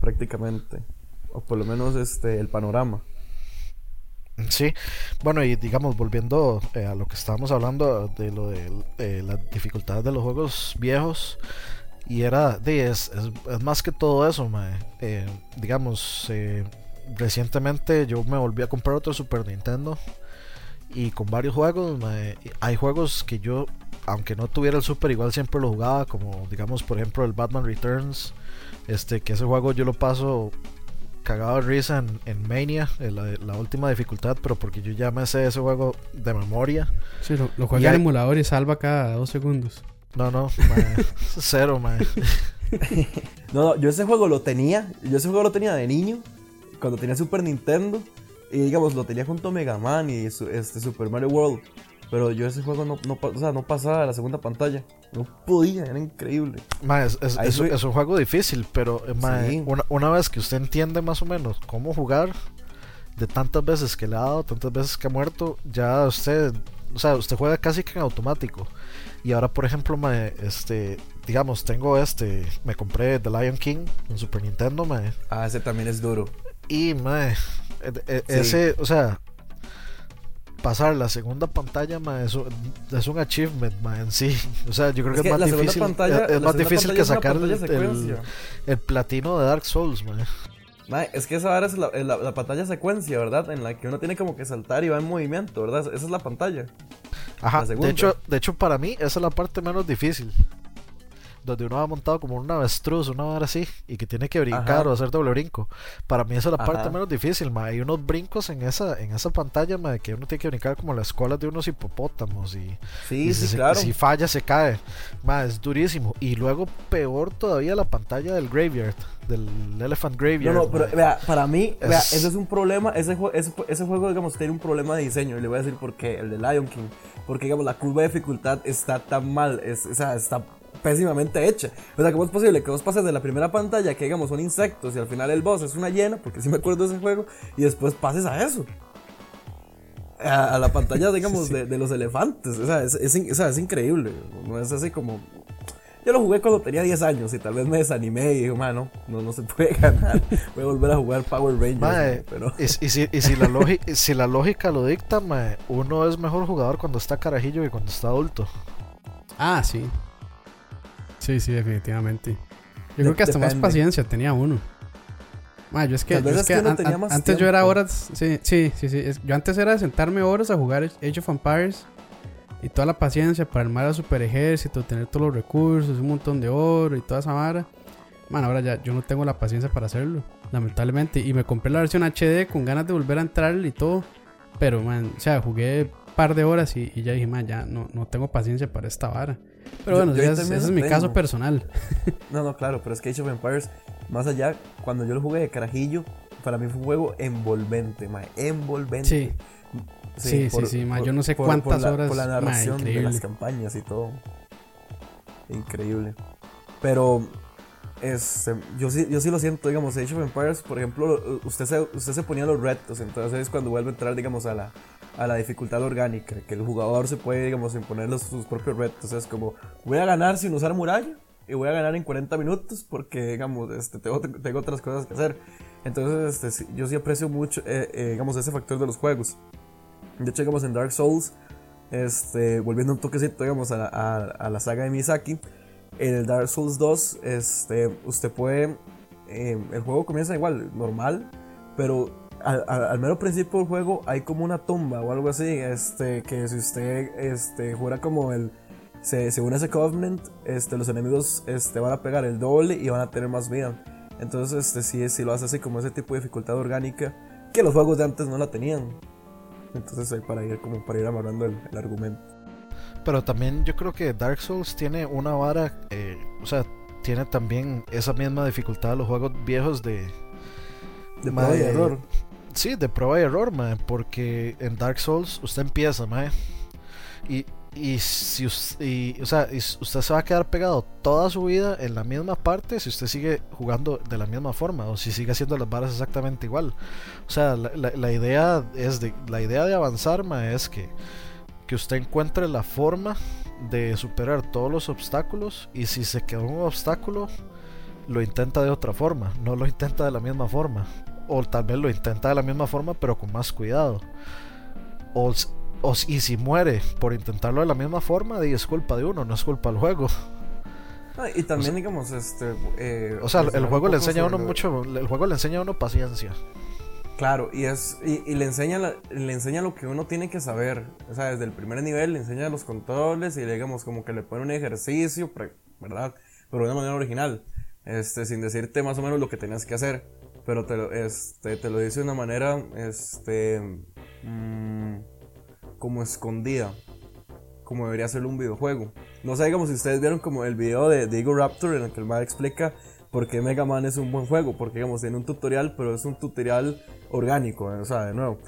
S3: prácticamente. O por lo menos este, el panorama.
S1: Sí, bueno, y digamos, volviendo eh, a lo que estábamos hablando de lo de eh, las dificultades de los juegos viejos, y era, de, es, más que todo eso, mae. Eh, digamos, recientemente yo me volví a comprar otro Super Nintendo y con varios juegos, hay juegos que yo, aunque no tuviera el Super, igual siempre lo jugaba, como digamos, por ejemplo, el Batman Returns, este, que ese juego yo lo paso cagado de risa en, en Mania, en la, la última dificultad, pero porque yo ya me sé ese juego de memoria.
S2: Sí, lo, lo juega
S1: hay-
S2: en emulador y salva cada dos segundos.
S1: No, no, (laughs) mae, cero, mae. (laughs)
S3: No, no, yo ese juego lo tenía, yo ese juego lo tenía de niño, cuando tenía Super Nintendo, y digamos, lo tenía junto a Mega Man y su- este Super Mario World, pero yo ese juego no, no, o sea, no pasaba a la segunda pantalla, no podía, era increíble.
S1: Mae, es, es- es- es un juego difícil, pero eh, mae,
S3: Sí.
S1: una, una vez que usted entiende más o menos cómo jugar, de tantas veces que le ha dado, tantas veces que ha muerto, ya usted, o sea, usted juega casi que en automático. Y ahora, por ejemplo, mae, este, digamos, tengo este, me compré The Lion King en Super Nintendo, mae,
S3: Ah, ese también es duro.
S1: y mae, eh, eh,
S3: Sí.
S1: ese, o sea, pasar la segunda pantalla, es, un, es un achievement, en sí. O sea, yo creo
S3: Es
S1: que,
S3: que
S1: es más difícil,
S3: pantalla-
S1: es- más difícil que sacar el, platino de Dark Souls,
S3: es que esa ahora es la, la- la pantalla secuencia, ¿verdad? En la que uno tiene como que saltar y va en movimiento, ¿verdad? Esa es la pantalla.
S1: Ajá, de hecho, de hecho para mí esa es la parte menos difícil. Donde uno va montado como un avestruz, una hora así, y que tiene que brincar
S3: Ajá.
S1: o hacer doble brinco. Para mí esa es la parte
S3: Ajá.
S1: menos difícil, ma. Hay unos brincos en esa, en esa pantalla, ma, que uno tiene que brincar como las colas de unos hipopótamos y,
S3: Sí,
S1: y
S3: sí,
S1: se-
S3: claro.
S1: si falla se cae. Ma, es durísimo. Y luego peor todavía la pantalla del Graveyard, del Elephant
S3: No,
S1: Graveyard.
S3: no, pero
S1: ma.
S3: vea, para mí, vea,
S1: Es-
S3: ese es un problema, ese, ese, ese juego, digamos, tiene un problema de diseño, y le voy a decir por qué, el de Lion King, porque, digamos, la curva de dificultad está tan mal, es, o sea, está pésimamente hecha. O sea, ¿cómo es posible que vos pases de la primera pantalla, que, digamos, son insectos, y al final el boss es una hiena, porque sí me acuerdo de ese juego, y después pases a eso? A, a la pantalla, (laughs) digamos, De, de los elefantes, o sea, es, es in- o sea, es increíble, no es así como... Yo lo jugué cuando tenía 10 años y tal vez me desanimé y dije, mano, no, no se puede (laughs) ganar. Voy a volver a jugar Power Rangers.
S1: Mae,
S3: mae", pero
S1: y, y si, y si la lógica, si la lógica lo dicta, mae, uno es mejor jugador cuando está carajillo que cuando está adulto.
S2: Ah, sí. Sí, sí, definitivamente. Yo creo que hasta más paciencia tenía uno. Ma, yo es que, yo es an- an- antes yo era horas, sí, sí, sí, sí, es- yo antes era de sentarme horas a jugar Age of Empires y toda la paciencia para armar a super ejército, tener todos los recursos, un montón de oro y toda esa vara. man, ahora ya yo no tengo la paciencia para hacerlo, lamentablemente. Y me compré la versión HD con ganas de volver a entrar y todo. Pero, man, o sea, jugué un par de horas y, y ya dije, man, ya no, no tengo paciencia para esta vara. Pero bueno,
S3: yo
S2: ese es, ese mi caso personal. (laughs)
S3: No, no, claro, pero es que Age of Empires, más allá, cuando yo lo jugué de carajillo, para mí fue un juego envolvente, mae, envolvente.
S2: Sí. Sí, sí, sí, mae, yo no sé cuántas
S3: la,
S2: horas,
S3: Por la narración de las campañas y todo. Increíble. Pero, este, yo, sí, yo sí lo siento, digamos, Age of Empires, por ejemplo, usted se, usted se ponía los retos, entonces es cuando vuelve a entrar, digamos, a la, a la dificultad orgánica, que el jugador se puede, digamos, imponer los- sus propios retos. Es como, voy a ganar sin usar muralla y voy a ganar en 40 minutos porque, digamos, este, tengo, tengo otras cosas que hacer. Entonces, este, yo sí aprecio mucho, eh, eh, digamos, ese factor de los juegos. De hecho, digamos, en Dark Souls, este, volviendo un toquecito, digamos, a, a, a la saga de Miyazaki, en el Dark Souls 2, este, usted puede, eh, el juego comienza igual, normal, pero al, al- al mero principio del juego hay como una tumba o algo así, este, que si usted, este, jura como el, se, según ese Covenant, este, los enemigos, este, van a pegar el doble y van a tener más vida. Entonces, este, sí, sí lo hace así como ese tipo de dificultad orgánica que los juegos de antes no la tenían. Entonces, ahí para ir como para ir amarrando el, el argumento.
S1: Pero también yo creo que Dark Souls tiene una vara, eh, o sea, tiene también esa misma dificultad de los juegos viejos de...
S3: De y error.
S1: Sí, de prueba y error, mae, porque en Dark Souls usted empieza, mae, y, y si y, o sea, usted se va a quedar pegado toda su vida en la misma parte si usted sigue jugando de la misma forma o si sigue haciendo las varas exactamente igual. O sea, la, idea es de la idea de avanzar, mae, es que que usted encuentre la forma de superar todos los obstáculos y si se quedó un obstáculo lo intenta de otra forma, no lo intenta de la misma forma o tal vez lo intenta de la misma forma pero con más cuidado o, o y si muere por intentarlo de la misma forma es culpa de uno no es culpa del juego
S3: Ah, y también, digamos, este. eh,
S1: o sea el
S3: mencionar
S1: juego le enseña a uno mucho el juego le enseña a uno paciencia
S3: Claro, y es y, y le enseña la- le enseña lo que uno tiene que saber. O sea, desde el primer nivel le enseña los controles y digamos como que le pone un ejercicio, ¿verdad? Pero de una manera original. Este, sin decirte más o menos lo que tenías que hacer. Pero te lo, este, te lo dice de una manera, este, mm, como escondida. Como debería ser un videojuego. No sé, digamos, si ustedes vieron como el video de Diego Raptor en el que el man explica por qué Mega Man es un buen juego. Porque, digamos, tiene un tutorial, pero es un tutorial orgánico, eh, o sea, de nuevo.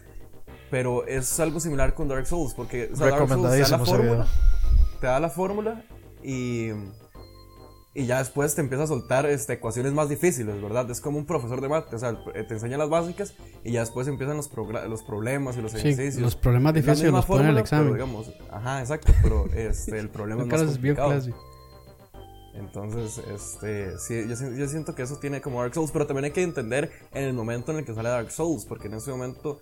S3: Pero es algo similar con Dark Souls, porque o sea, Dark Souls te da la fórmula, te da la fórmula y, y ya después te empieza a soltar este, ecuaciones más difíciles, ¿verdad? Es como un profesor de mate, o sea, eh, te enseña las básicas y ya después empiezan los, los problemas y los
S2: Sí,
S3: ejercicios.
S2: los problemas difíciles los ponen en el
S3: fórmula, pero
S2: examen.
S3: digamos, ajá, exacto, pero este, el problema es más
S2: es
S3: complicado. Entonces, este, sí, yo, si- yo siento que eso tiene como Dark Souls, pero también hay que entender en el momento en el que sale Dark Souls, porque en ese momento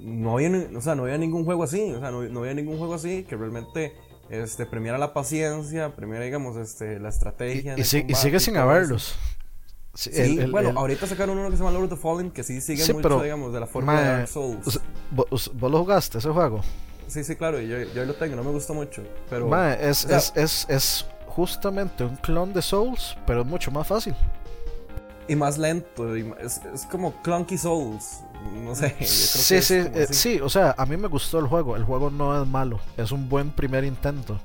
S3: no había, o sea, no había ningún juego así, o sea, no, no había ningún juego así que realmente este, premiara la paciencia, premiara, digamos, este, la
S1: y,
S3: estrategia.
S1: y
S3: el
S1: si- y sigue
S3: y
S1: sin haberlos Sí, el- el-
S3: bueno,
S1: el-
S3: ahorita sacaron uno que se llama Lord of the Fallen, que sí sigue
S1: Sí,
S3: mucho,
S1: pero,
S3: digamos, de la forma de Dark Souls.
S1: ¿Vos, vos lo jugaste ese juego?
S3: sí, sí, claro, y yo, yo lo tengo, no me gustó mucho, pero...
S1: Es,
S3: o sea-
S1: es, es, es justamente un clon de Souls, pero es mucho más fácil.
S3: Y más lento, y es, es como Clunky Souls, no sé. (laughs) yo creo que
S1: Sí,
S3: es
S1: sí, eh, sí, o sea, a mí me gustó el juego. El juego no es malo, es un buen primer intento.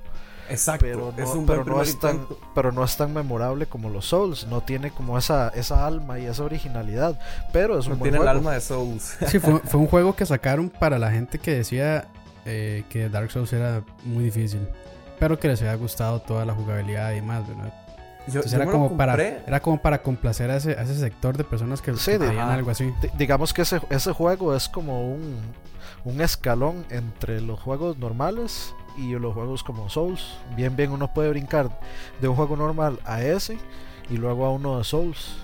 S3: Exacto,
S1: Pero no,
S3: es un
S1: pero
S3: buen
S1: no es tan,
S3: intento.
S1: pero no es tan memorable como los Souls. No tiene como esa, esa alma y esa originalidad. Pero es un
S3: No
S1: buen
S3: tiene el alma de Souls. (laughs)
S2: Sí, fue, fue un juego que sacaron para la gente que decía eh, que Dark Souls era muy difícil. Pero que les había gustado toda la jugabilidad y demás, ¿verdad?
S3: Yo,
S2: Entonces
S3: yo
S2: era como, para, era como para complacer a ese, a ese sector de personas que,
S1: Sí,
S3: ajá.
S2: algo así.
S1: Di- digamos que ese, ese juego es como un, un escalón entre los juegos normales y los juegos como Souls. Bien, bien, uno puede brincar de un juego normal a ese y luego a uno de Souls.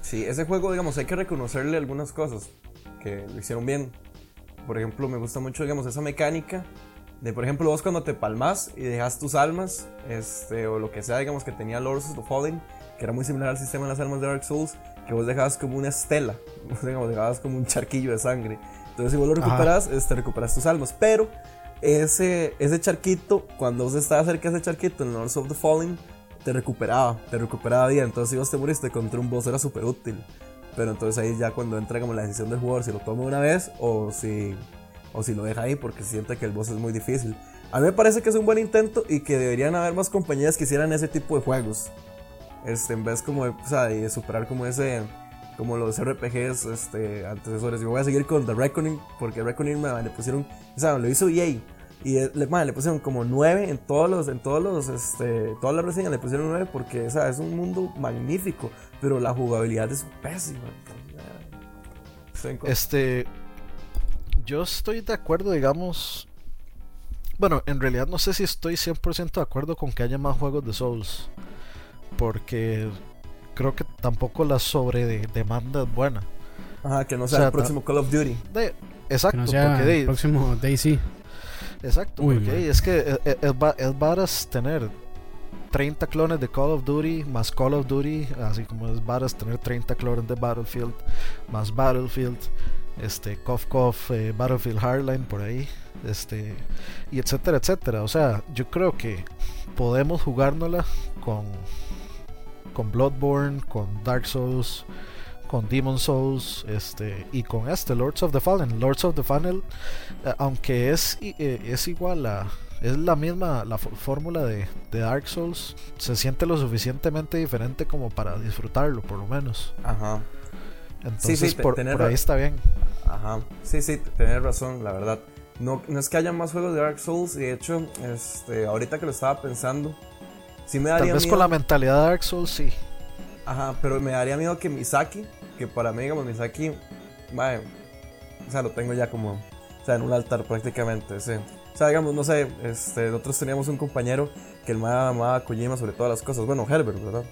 S3: Sí, ese juego, digamos, hay que reconocerle algunas cosas que lo hicieron bien. Por ejemplo, me gusta mucho, digamos, esa mecánica de, por ejemplo, vos cuando te palmas y dejas tus almas, este, o lo que sea, digamos, que tenía Lords of the Fallen, que era muy similar al sistema de las almas de Dark Souls, que vos dejabas como una estela, (laughs) digamos, dejabas como un charquillo de sangre. Entonces, si vos lo
S1: Ajá.
S3: recuperas, este, recuperas tus almas. Pero ese, ese charquito, cuando vos estabas cerca de ese charquito en Lords of the Fallen, te recuperaba, te recuperaba bien. Entonces, si vos te moriste contra un boss, era súper útil. Pero entonces ahí ya cuando entra como la decisión del jugador si lo toma una vez o si, o si lo deja ahí porque siente que el boss es muy difícil. A mí me parece que es un buen intento y que deberían haber más compañías que hicieran ese tipo de juegos. Este, en vez como de, o sea, de superar como ese como los RPGs este, antecesores. Yo voy a seguir con The Reckoning porque Reckoning me, le pusieron, o sea, lo hizo EA y le, le pusieron como 9 en todos los, en todos los, este, todas las reseñas le pusieron 9 porque, o es un mundo magnífico, pero la jugabilidad es pésima.
S1: Este, yo estoy de acuerdo, digamos, bueno, en realidad no sé si estoy 100% de acuerdo con que haya más juegos de Souls. Porque creo que tampoco la sobre demanda es buena.
S3: Ajá, que no sea, el próximo Call of Duty.
S1: exacto,
S2: porque el próximo Daisy.
S1: Exacto, porque es que es, es, es varas tener 30 clones de Call of Duty más Call of Duty, así como es varas tener 30 clones de Battlefield más Battlefield, este Cough Cough, eh, Battlefield Hardline por ahí, este y etcétera, etcétera. O sea, yo creo que podemos jugárnosla con con Bloodborne, con Dark Souls, con Demon Souls, este y con este Lords of the Fallen. Lords of the Fallen, eh, aunque es eh, es igual a es la misma la fórmula de, Dark Souls, se siente lo suficientemente diferente como para disfrutarlo, por lo menos.
S3: Ajá.
S1: Entonces por, ahí está bien.
S3: Ajá. Sí, sí, tener razón, la verdad. No, no es que haya más juegos de Dark Souls, de hecho, este, ahorita que lo estaba pensando, Sí me daría
S1: Tal vez con la mentalidad de Dark Souls, sí.
S3: Ajá, pero me daría miedo que Misaki, que para mí, digamos, Misaki, vaya, o sea, lo tengo ya como, o sea, en un altar prácticamente, sí. O sea, digamos, no sé, este, nosotros teníamos un compañero que el más amaba Kojima sobre todas las cosas. Bueno, Herbert, ¿verdad?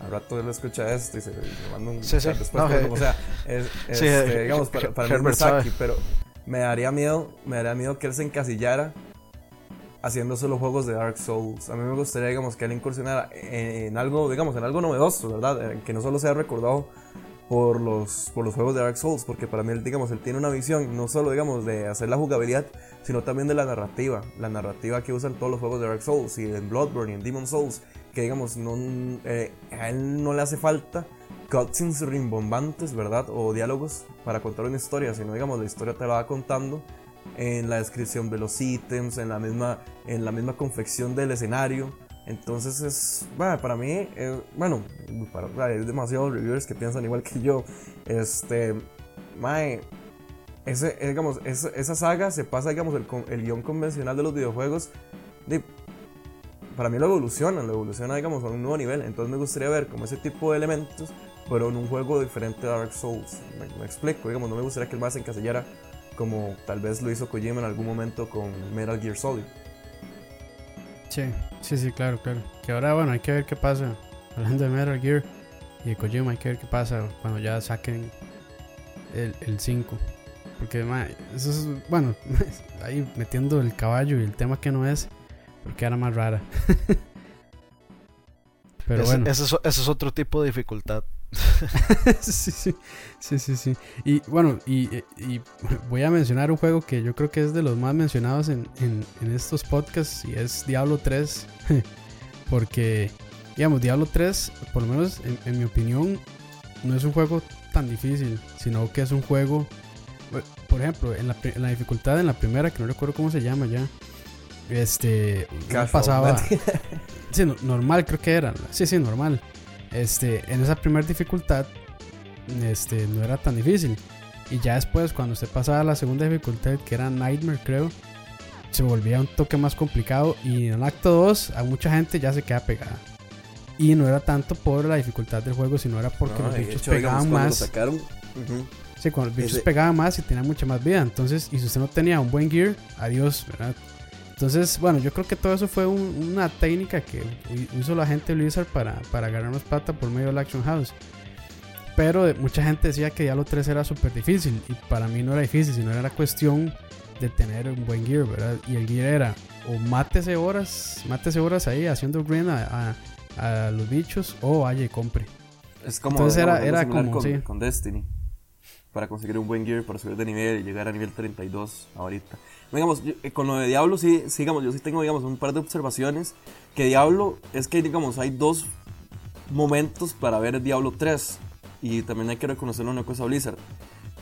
S3: Al rato él escucha esto y se le manda un
S1: sí, sí. después.
S3: o sea, (laughs) es, este, digamos, para, para Misaki, pero me daría miedo, me daría miedo que él se encasillara haciéndose los juegos de Dark Souls. A mí me gustaría, digamos, que él incursionara en, algo, digamos, en algo novedoso, ¿verdad? Que no solo sea recordado por los, por los juegos de Dark Souls, porque para mí, digamos, él tiene una visión no solo, digamos, de hacer la jugabilidad, sino también de la narrativa. La narrativa que usan todos los juegos de Dark Souls y en Bloodborne y en Demon Souls, que, digamos, no, eh, a él no le hace falta cutscenes rimbombantes, ¿verdad? O diálogos para contar una historia, sino, digamos, la historia te la va contando en la descripción de los ítems, en la misma, en la misma confección del escenario. Entonces es, bueno, para mí, bueno, para, hay demasiados reviewers que piensan igual que yo. Este, mae, ese, digamos, esa, esa, saga se pasa, digamos, el, el guion convencional de los videojuegos. De, para mí lo evoluciona, lo evoluciona, digamos, a un nuevo nivel. Entonces me gustaría ver como ese tipo de elementos, pero en un juego diferente a Dark Souls. Me, explico, digamos, no me gustaría que el más encasillara como tal vez lo hizo Kojima en algún momento con Metal Gear Solid.
S2: Sí, sí, sí, claro, claro. Que ahora, bueno, hay que ver qué pasa. Hablando de Metal Gear y de Kojima, hay que ver qué pasa cuando ya saquen el 5. Porque, eso es, bueno, (laughs) ahí metiendo el caballo y el tema que no es, porque era más rara. (laughs)
S1: Pero bueno. ese es otro tipo de dificultad. (laughs)
S2: sí, sí, sí, sí, sí. Y bueno, y, voy a mencionar un juego que yo creo que es de los más mencionados en, estos podcasts y es Diablo 3. (laughs) Porque, digamos, Diablo 3, por lo menos en, mi opinión, no es un juego tan difícil, sino que es un juego, por ejemplo, en la, dificultad en la primera, que no recuerdo cómo se llama ya, este, pasaba... (laughs) Sí, normal creo que era. Sí, sí, normal este, en esa primera dificultad este, no era tan difícil. Y ya después, cuando se pasaba a la segunda dificultad, que era Nightmare, creo, se volvía un toque más complicado. Y en el acto 2, a mucha gente ya se queda pegada. Y no era tanto por la dificultad del juego, sino era porque los bichos pegaban más. Sí, cuando los bichos pegaban más y tenían mucha más vida. Entonces, y si usted no tenía un buen gear, adiós, ¿verdad? Entonces, bueno, yo creo que todo eso fue una técnica que hizo la gente Blizzard para, para agarrarnos pata por medio del Action House. Pero mucha gente decía que Diablo 3 era súper difícil. Y para mí no era difícil, sino era cuestión de tener un buen gear, ¿verdad? Y el gear era o mátese horas, mátese horas ahí haciendo green a, a, los bichos o vaya y compre.
S3: Es como, Entonces era, era como, con, con Destiny para conseguir un buen gear, para subir de nivel y llegar a nivel 32 ahorita. Digamos, eh, con lo de Diablo sí, sigamos yo sí tengo, digamos, un par de observaciones. Que Diablo, es que, digamos, hay dos momentos para ver Diablo 3. Y también hay que reconocerle una cosa a Blizzard.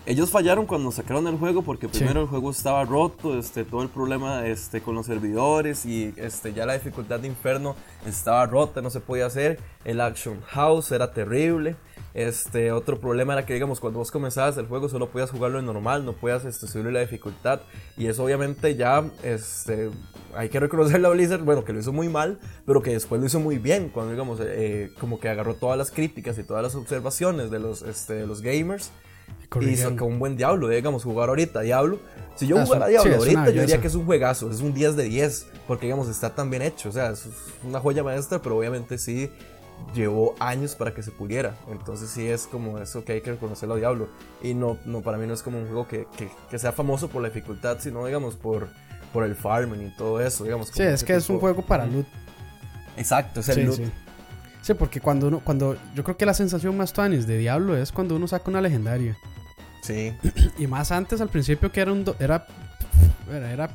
S3: Ellos fallaron cuando sacaron el juego porque primero el juego estaba roto, este, todo el problema este, con los servidores y este, ya la dificultad de Inferno estaba rota, no se podía hacer. El Action House era terrible. Este, otro problema era que, digamos, cuando vos comenzabas el juego solo podías jugarlo en normal, no podías este, subirle la dificultad. Y eso obviamente ya, este, hay que reconocerle a Blizzard, bueno, que lo hizo muy mal, pero que después lo hizo muy bien, cuando, digamos, eh, como que agarró todas las críticas y todas las observaciones de los, este, de los gamers y sacó un buen Diablo, digamos, jugar ahorita Diablo. Si yo ah, jugara Diablo ahorita, yo diría que es un juegazo, es un 10 de 10, porque digamos, está tan bien hecho, o sea, es una joya maestra, pero obviamente sí llevó años para que se puliera. Entonces sí es como eso que hay que reconocerlo a Diablo. Y no, no, para mí no es como un juego que, que, sea famoso por la dificultad, sino digamos por, por el farming y todo eso, digamos.
S2: Sí, es que es un juego para loot.
S3: Exacto, es el loot.
S2: Sí. Porque cuando uno, cuando yo creo que la sensación más tuanis de Diablo es cuando uno saca una legendaria.
S3: Sí. (clears throat)
S2: Y más antes, al principio, que era un. era, era,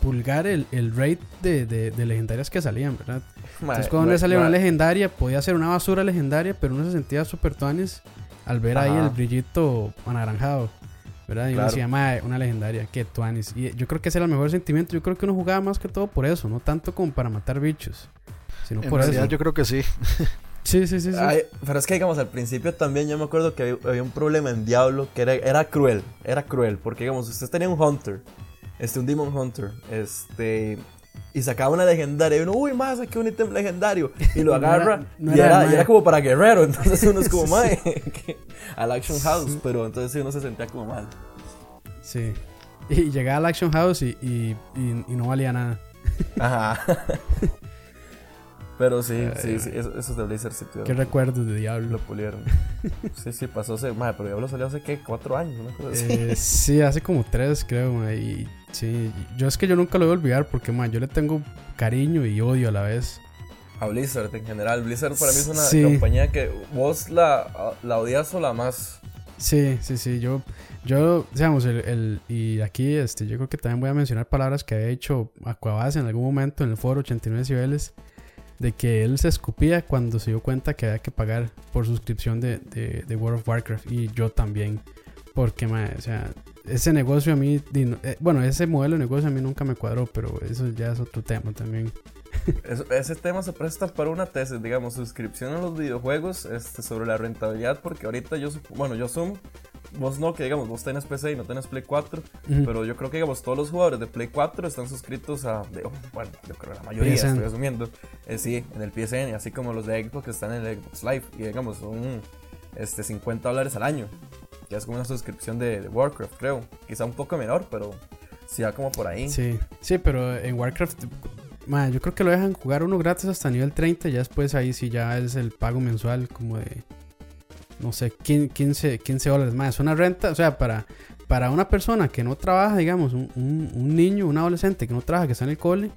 S2: pulgar el, el rate de, de, legendarias que salían, ¿verdad? Entonces, cuando le salía una legendaria, podía ser una basura legendaria, pero uno se sentía super tuanis al ver ahí el brillito anaranjado. ¿verdad? Y uno se llama una legendaria, que tuanis. Y yo creo que ese era el mejor sentimiento. Yo creo que uno jugaba más que todo por eso, no tanto como para matar bichos, sino por eso.
S1: Yo creo que sí.
S2: Sí, sí, sí. sí.
S3: pero es que, digamos, al principio también yo me acuerdo que había, un problema en Diablo que era, era cruel. Era cruel. Porque, digamos, usted tenía un Hunter. Este, un Demon Hunter. Este. Y sacaba una legendaria. Y uno, uy, más, saqué un ítem legendario. Y lo (laughs) agarra. y, era, como para guerrero. (laughs) Entonces uno es como, (laughs) mae. al Action House. Pero entonces uno se sentía como mal.
S2: Sí. Y llegaba al Action House y, y, y no valía nada.
S3: Ajá. Pero sí, sí, sí, esos de Blizzard sí
S2: Qué recuerdos de Diablo.
S3: Lo pulieron. (laughs) sí, sí, pasó hace. Madre, pero Diablo salió hace qué, cuatro años, una cosa así.
S2: Eh, sí, hace como tres, creo, Y sí, yo es que yo nunca lo voy a olvidar porque, madre, yo le tengo cariño y odio a la vez.
S3: A Blizzard en general. Blizzard para mí es una compañía que vos la, la odias o la más.
S2: Sí, sí, sí. Yo, yo digamos, el, el, y aquí este, yo creo que también voy a mencionar palabras que había hecho Aquabase en algún momento en el foro 89 niveles de que él se escupía cuando se dio cuenta que había que pagar por suscripción de, de, World of Warcraft y yo también. Porque, o sea, ese negocio a mí, eh, bueno, ese modelo de negocio a mí nunca me cuadró, pero eso ya es otro tema también.
S3: ese tema se presta para una tesis, digamos, suscripción a los videojuegos este, sobre la rentabilidad, porque ahorita yo, bueno, yo sumo vos no, que digamos, vos tenés PC y no tenés Play 4, pero yo creo que digamos, todos los jugadores de Play 4 están suscritos a, bueno, yo creo que la mayoría, estoy asumiendo, eh, sí, en el PSN, así como los de Xbox que están en el Xbox Live, y digamos, son este, 50 dólares al año, que es como una suscripción de, Warcraft, creo, quizá un poco menor, pero sí va como por ahí.
S2: Sí, sí, pero en Warcraft yo creo que lo dejan jugar uno gratis hasta nivel 30. Ya después ahí sí ya es el pago mensual como de no sé, 15, 15 dólares más. Es una renta, o sea, para, para una persona que no trabaja, digamos, un, un, niño, un adolescente que no trabaja, que está en el cole,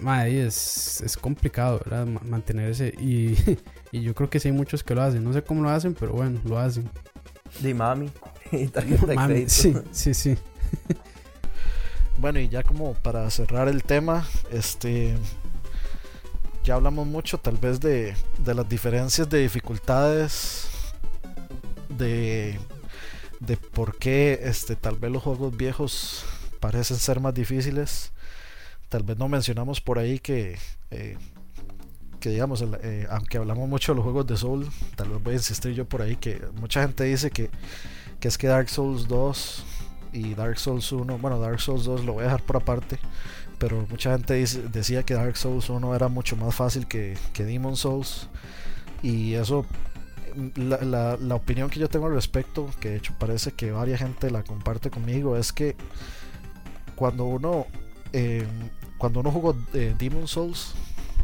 S2: madre, es, es complicado, ¿verdad? Mantenerse. Y, (laughs) y yo creo que sí hay muchos que lo hacen. No sé cómo lo hacen, pero bueno, lo hacen.
S3: De mami. (laughs) De (laughs)
S2: Sí, sí, sí.
S1: bueno, y ya como para cerrar el tema, este ya hablamos mucho tal vez de, de las diferencias de dificultades, de, de por qué este, tal vez los juegos viejos parecen ser más difíciles. Tal vez no mencionamos por ahí que, eh, que digamos, eh, aunque hablamos mucho de los juegos de Soul, tal vez voy a insistir yo por ahí que mucha gente dice que, que es que Dark Souls 2 y Dark Souls 1, bueno, Dark Souls 2 lo voy a dejar por aparte, pero mucha gente decía que Dark Souls 1 era mucho más fácil que, que Demon Souls. Y eso, la, la, opinión que yo tengo al respecto, que de hecho parece que varias gente la comparte conmigo, es que cuando uno, eh, cuando uno jugó eh, Demon Souls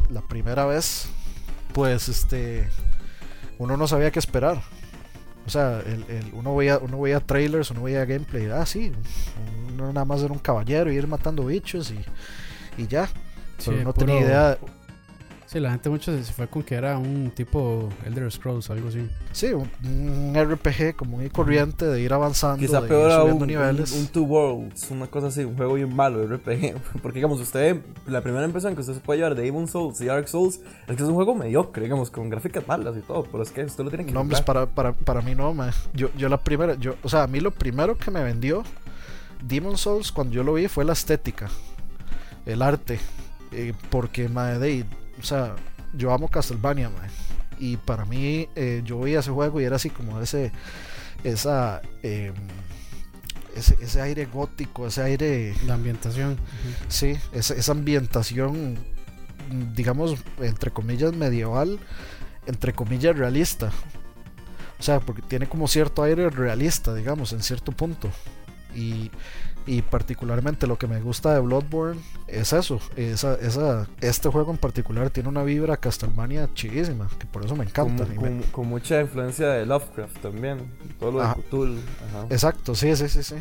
S1: la primera vez, pues este, uno no sabía qué esperar. O sea, el, el, uno, veía, uno veía trailers, uno veía gameplay. Ah, sí, uno nada más era un caballero y ir matando bichos y, y ya. Pero no tenía idea.
S2: Sí, la gente mucho se fue con que era un tipo Elder Scrolls, algo así.
S1: Sí, un, un RPG como y corriente de ir avanzando,
S3: Quizá
S1: de
S3: peor
S1: ir subiendo
S3: un,
S1: niveles.
S3: un, un Two Worlds, una cosa así, un juego bien malo RPG. (laughs) Porque, digamos, usted, la primera impresión que usted se puede llevar de Demon Souls y Dark Souls es que es un juego mediocre, digamos, con gráficas malas y todo. Pero es que usted lo tiene que
S1: No,
S3: comprar.
S1: para, para, para mí no, ma. Yo, yo la primera, yo, o sea, a mí lo primero que me vendió Demon Souls cuando yo lo vi fue la estética, el arte. eh, porque, ma, de, ahí, o sea, yo amo Castlevania, ma. Y para mí, eh, yo veía ese juego y era así como ese, esa, eh, ese, ese aire gótico, ese aire
S2: La ambientación.
S1: Sí, esa, esa ambientación, digamos, entre comillas, medieval, entre comillas, realista. O sea, porque tiene como cierto aire realista, digamos, en cierto punto. Y, y particularmente lo que me gusta de Bloodborne es eso. Esa, esa, este juego en particular tiene una vibra Castlevania chidísima, que por eso me
S3: Con,
S1: encanta. me-
S3: con- mucha influencia de Lovecraft también. Todo lo de
S1: Ajá.
S3: Cthulhu. Ajá.
S1: Exacto, sí, sí, sí, sí.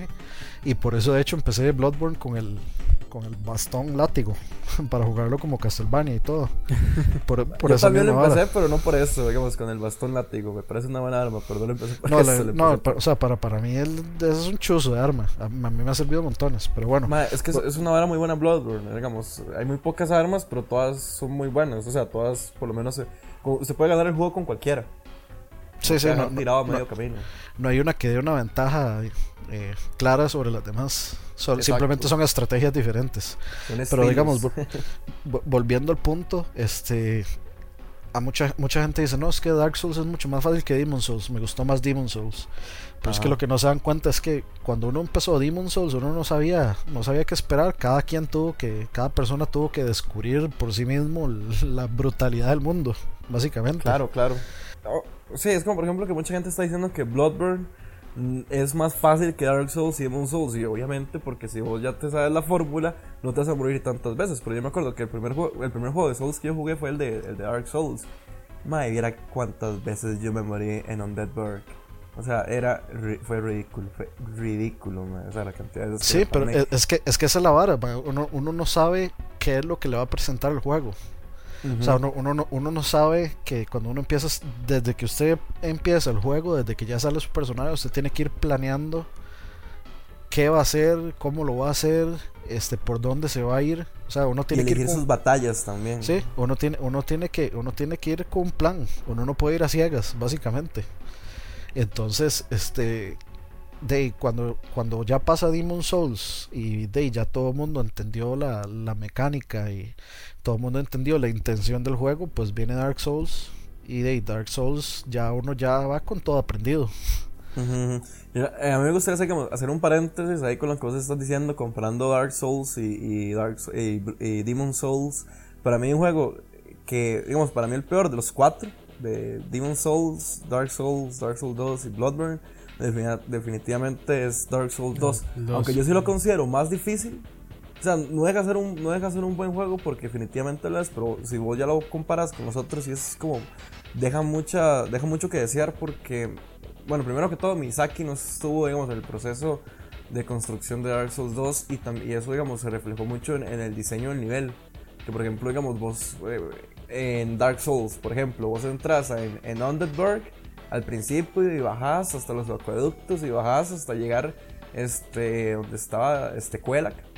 S1: Y por eso de hecho empecé Bloodborne con el con el bastón látigo (laughs) para jugarlo como Castlevania y todo. (laughs) Por, por
S3: Yo
S1: esa
S3: también lo empecé, pero no por eso, digamos, con el bastón látigo. Me parece una buena arma, pero no lo empecé por
S1: No,
S3: eso.
S1: la-
S3: lo
S1: no,
S3: empecé
S1: o sea, para, para mí el, es un chuzo de arma. A, a mí me ha servido montones, pero bueno.
S3: Ma, es que es, es una vara muy buena Bloodborne, digamos. Hay muy pocas armas, pero todas son muy buenas. O sea, todas, por lo menos, se, puede ganar el juego con cualquiera.
S1: sí, sí, no,
S3: tirado
S1: no-
S3: medio camino.
S1: no hay una que dé una ventaja eh, clara sobre las demás. Simplemente son estrategias diferentes.
S3: Son
S1: Pero digamos, (laughs) vol- vo- volviendo al punto, este a mucha mucha gente dice, "No, es que Dark Souls es mucho más fácil que Demon Souls, me gustó más Demon Souls." Pero es que
S3: Ajá.
S1: lo que no se dan cuenta es que cuando uno empezó Demon Souls, uno no sabía, no sabía qué esperar, cada quien tuvo que cada persona tuvo que descubrir por sí mismo la brutalidad del mundo, básicamente.
S3: Claro, claro. Oh, sí, es como por ejemplo que mucha gente está diciendo que Bloodborne mm, es más fácil que Dark Souls y Demon Souls. Y obviamente, porque si vos ya te sabes la fórmula, no te vas a morir tantas veces. Pero yo me acuerdo que el primer juego, el primer juego de Souls que yo jugué fue el de, el de Dark Souls. Madre, viera cuántas veces yo me morí en Undead Burg. O sea, era fue ridículo, fue ridículo, madre. O sea, la cantidad de
S1: Sí, pero es, que es que esa es la vara, uno, uno no sabe qué es lo que le va a presentar el juego. O sea, uno, uno, no, uno no sabe que cuando uno empieza, desde que usted empieza el juego, desde que ya sale su personaje, usted tiene que ir planeando qué va a hacer, cómo lo va a hacer, este, por dónde se va a ir. O sea, uno
S3: y
S1: tiene que ir
S3: elegir
S1: con,
S3: sus batallas también.
S1: sí, uno tiene, uno tiene que, uno tiene que ir con un plan. Uno no puede ir a ciegas, básicamente. Entonces, este, de cuando, cuando ya pasa Demon Souls y de ya todo el mundo entendió la, la mecánica y todo el mundo entendió la intención del juego, pues viene Dark Souls y de Dark Souls ya uno ya va con todo aprendido.
S3: Eh, a mí me gustaría hacer, un paréntesis ahí con lo que vos estás diciendo, comparando Dark Souls y, y Dark, y, y Demon Souls. Para mí un juego que, digamos, para mí el peor de los cuatro, de Demon Souls, Dark Souls, Dark Souls 2 y Bloodborne, defini- definitivamente es Dark Souls 2.
S2: el dos.
S3: Aunque yo sí lo considero más difícil. O sea, no deja ser un, no deja ser un buen juego porque definitivamente lo es, pero si vos ya lo comparas con los otros, sí es como deja mucha deja mucho que desear porque bueno, primero que todo Misaki no estuvo, digamos, en el proceso de construcción de Dark Souls 2 y, y eso, digamos, se reflejó mucho en, en el diseño del nivel. Que por ejemplo, digamos, vos eh, en Dark Souls, por ejemplo, vos entras en, en Underdark al principio y bajás hasta los acueductos y bajás hasta llegar este donde estaba este Quelak.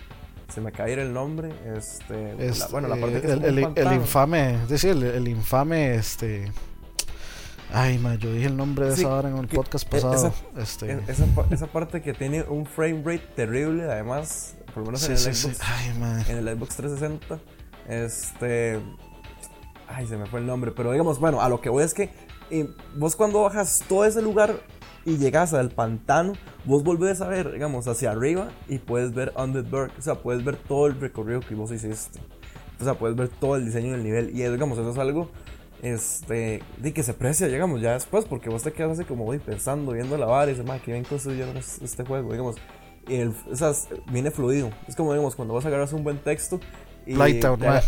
S3: Se me cae el nombre, este, la-
S1: Este,
S3: bueno, la parte que
S1: el, el- el infame, es decir, el, el infame, este... Ay, ma, yo dije el nombre de
S3: Sí,
S1: esa hora en el
S3: que-
S1: podcast
S3: e-
S1: pasado.
S3: esa-
S1: este,
S3: Esa, esa parte que tiene un frame rate terrible, además, por lo menos
S1: sí,
S3: en, el
S1: sí.
S3: Xbox,
S1: Ay, ma.
S3: en el Xbox 360. Este. Ay, se me fue el nombre. Pero digamos, bueno, a lo que voy es que eh, vos cuando bajas todo ese lugar y llegas al pantano, vos volvés a ver, digamos, hacia arriba y puedes ver Underberg. O sea, puedes ver todo el recorrido que vos hiciste. O sea, puedes ver todo el diseño del nivel. Y digamos, eso es algo este, de que se aprecia, digamos, ya después, porque vos te quedas así como voy pensando, viendo la vara y dices, que bien construyeron es- este juego, digamos. Y el, o sea, viene fluido. Es como, digamos, cuando vas a agarrar un buen texto. Y
S1: Blighttown,
S3: te
S1: ma.
S3: aga-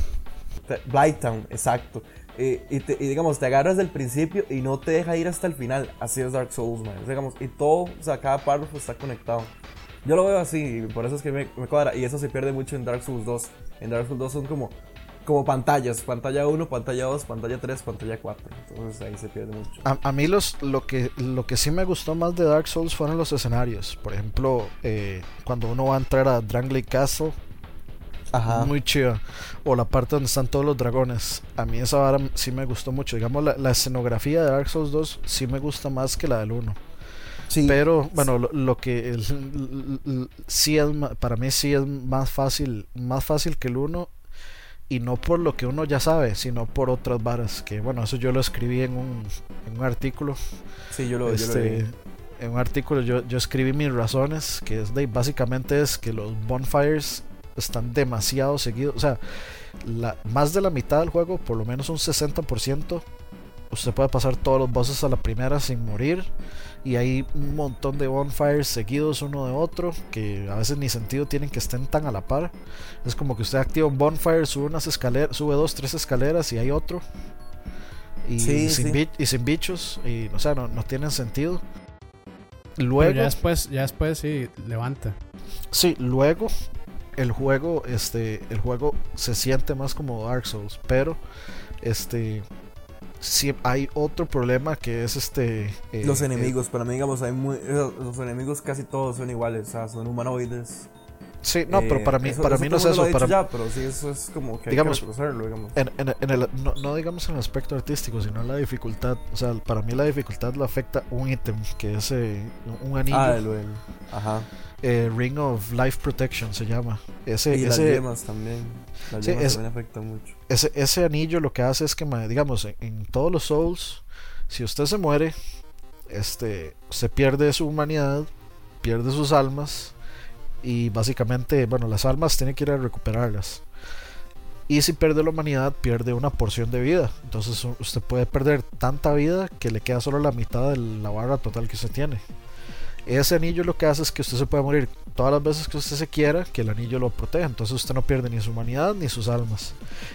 S3: te- Blighttown, exacto. Y, y, te- y digamos, te agarras del principio y no te deja ir hasta el final. Así es Dark Souls, man. Digamos, y todo, o sea, cada párrafo está conectado. Yo lo veo así, y por eso es que me, me cuadra. Y eso se pierde mucho en Dark Souls 2. En Dark Souls 2 son como como pantallas, pantalla 1, pantalla 2, pantalla 3, pantalla 4. Entonces ahí se pierde mucho.
S1: A, a, mí los, lo, que, lo que sí me gustó más de Dark Souls fueron los escenarios. Por ejemplo, eh, cuando uno va a entrar a Drangley Castle, Ajá. muy chido. O la parte donde están todos los dragones. A mí esa vara sí me gustó mucho. Digamos, la, la escenografía de Dark Souls 2 sí me gusta más que la del 1. Sí. Pero bueno, lo, lo que el, el, el, sí es, para mí sí es más fácil, más fácil que el 1 y no por lo que uno ya sabe, sino por otras varas. Que bueno, eso yo lo escribí en un, en un artículo.
S3: Sí, yo lo,
S1: este,
S3: yo lo
S1: En un artículo yo, yo, escribí mis razones, que es de, básicamente es que los bonfires están demasiado seguidos. O sea, la, más de la mitad del juego, por lo menos un 60%, usted puede pasar todos los bosses a la primera sin morir. Y hay un montón de bonfires seguidos uno de otro que a veces ni sentido tienen que estén tan a la par. Es como que usted activa un bonfire, sube unas escaleras, sube dos, tres escaleras y hay otro. Y,
S3: sí,
S1: sin,
S3: sí.
S1: Y sin bichos. Y o sea, no, no tienen sentido. Luego.
S2: Pero ya después, ya después sí, levanta.
S1: Sí, luego el juego, este, el juego se siente más como Dark Souls, pero este sí hay otro problema que es este
S3: eh, los enemigos, eh, para mí digamos hay muy, los enemigos casi todos son iguales, o sea, son humanoides.
S1: Sí, no, eh, pero para mí,
S3: eso,
S1: para
S3: eso
S1: mí no es eso. Para,
S3: ya, pero sí, eso es como que
S1: digamos,
S3: hay que reconocerlo, digamos.
S1: En, en, en el, no, no, digamos en el aspecto artístico, sino en la dificultad. O sea, para mí la dificultad lo afecta un ítem, que es eh, un anillo.
S3: Ah, el, el, ajá.
S1: Eh, Ring of Life Protection se llama. Ese,
S3: y
S1: ese,
S3: las yemas también. Las
S1: sí,
S3: yemas
S1: es,
S3: también afectan mucho.
S1: Ese, ese anillo lo que hace es que, digamos, en, en todos los Souls, si usted se muere, este, se pierde su humanidad, pierde sus almas y básicamente, bueno, las almas tiene que ir a recuperarlas. Y si pierde la humanidad, pierde una porción de vida. Entonces usted puede perder tanta vida que le queda solo la mitad de la barra total que usted tiene. Ese anillo lo que hace es que usted se puede morir todas las veces que usted se quiera, que el anillo lo proteja. Entonces usted no pierde ni su humanidad ni sus almas.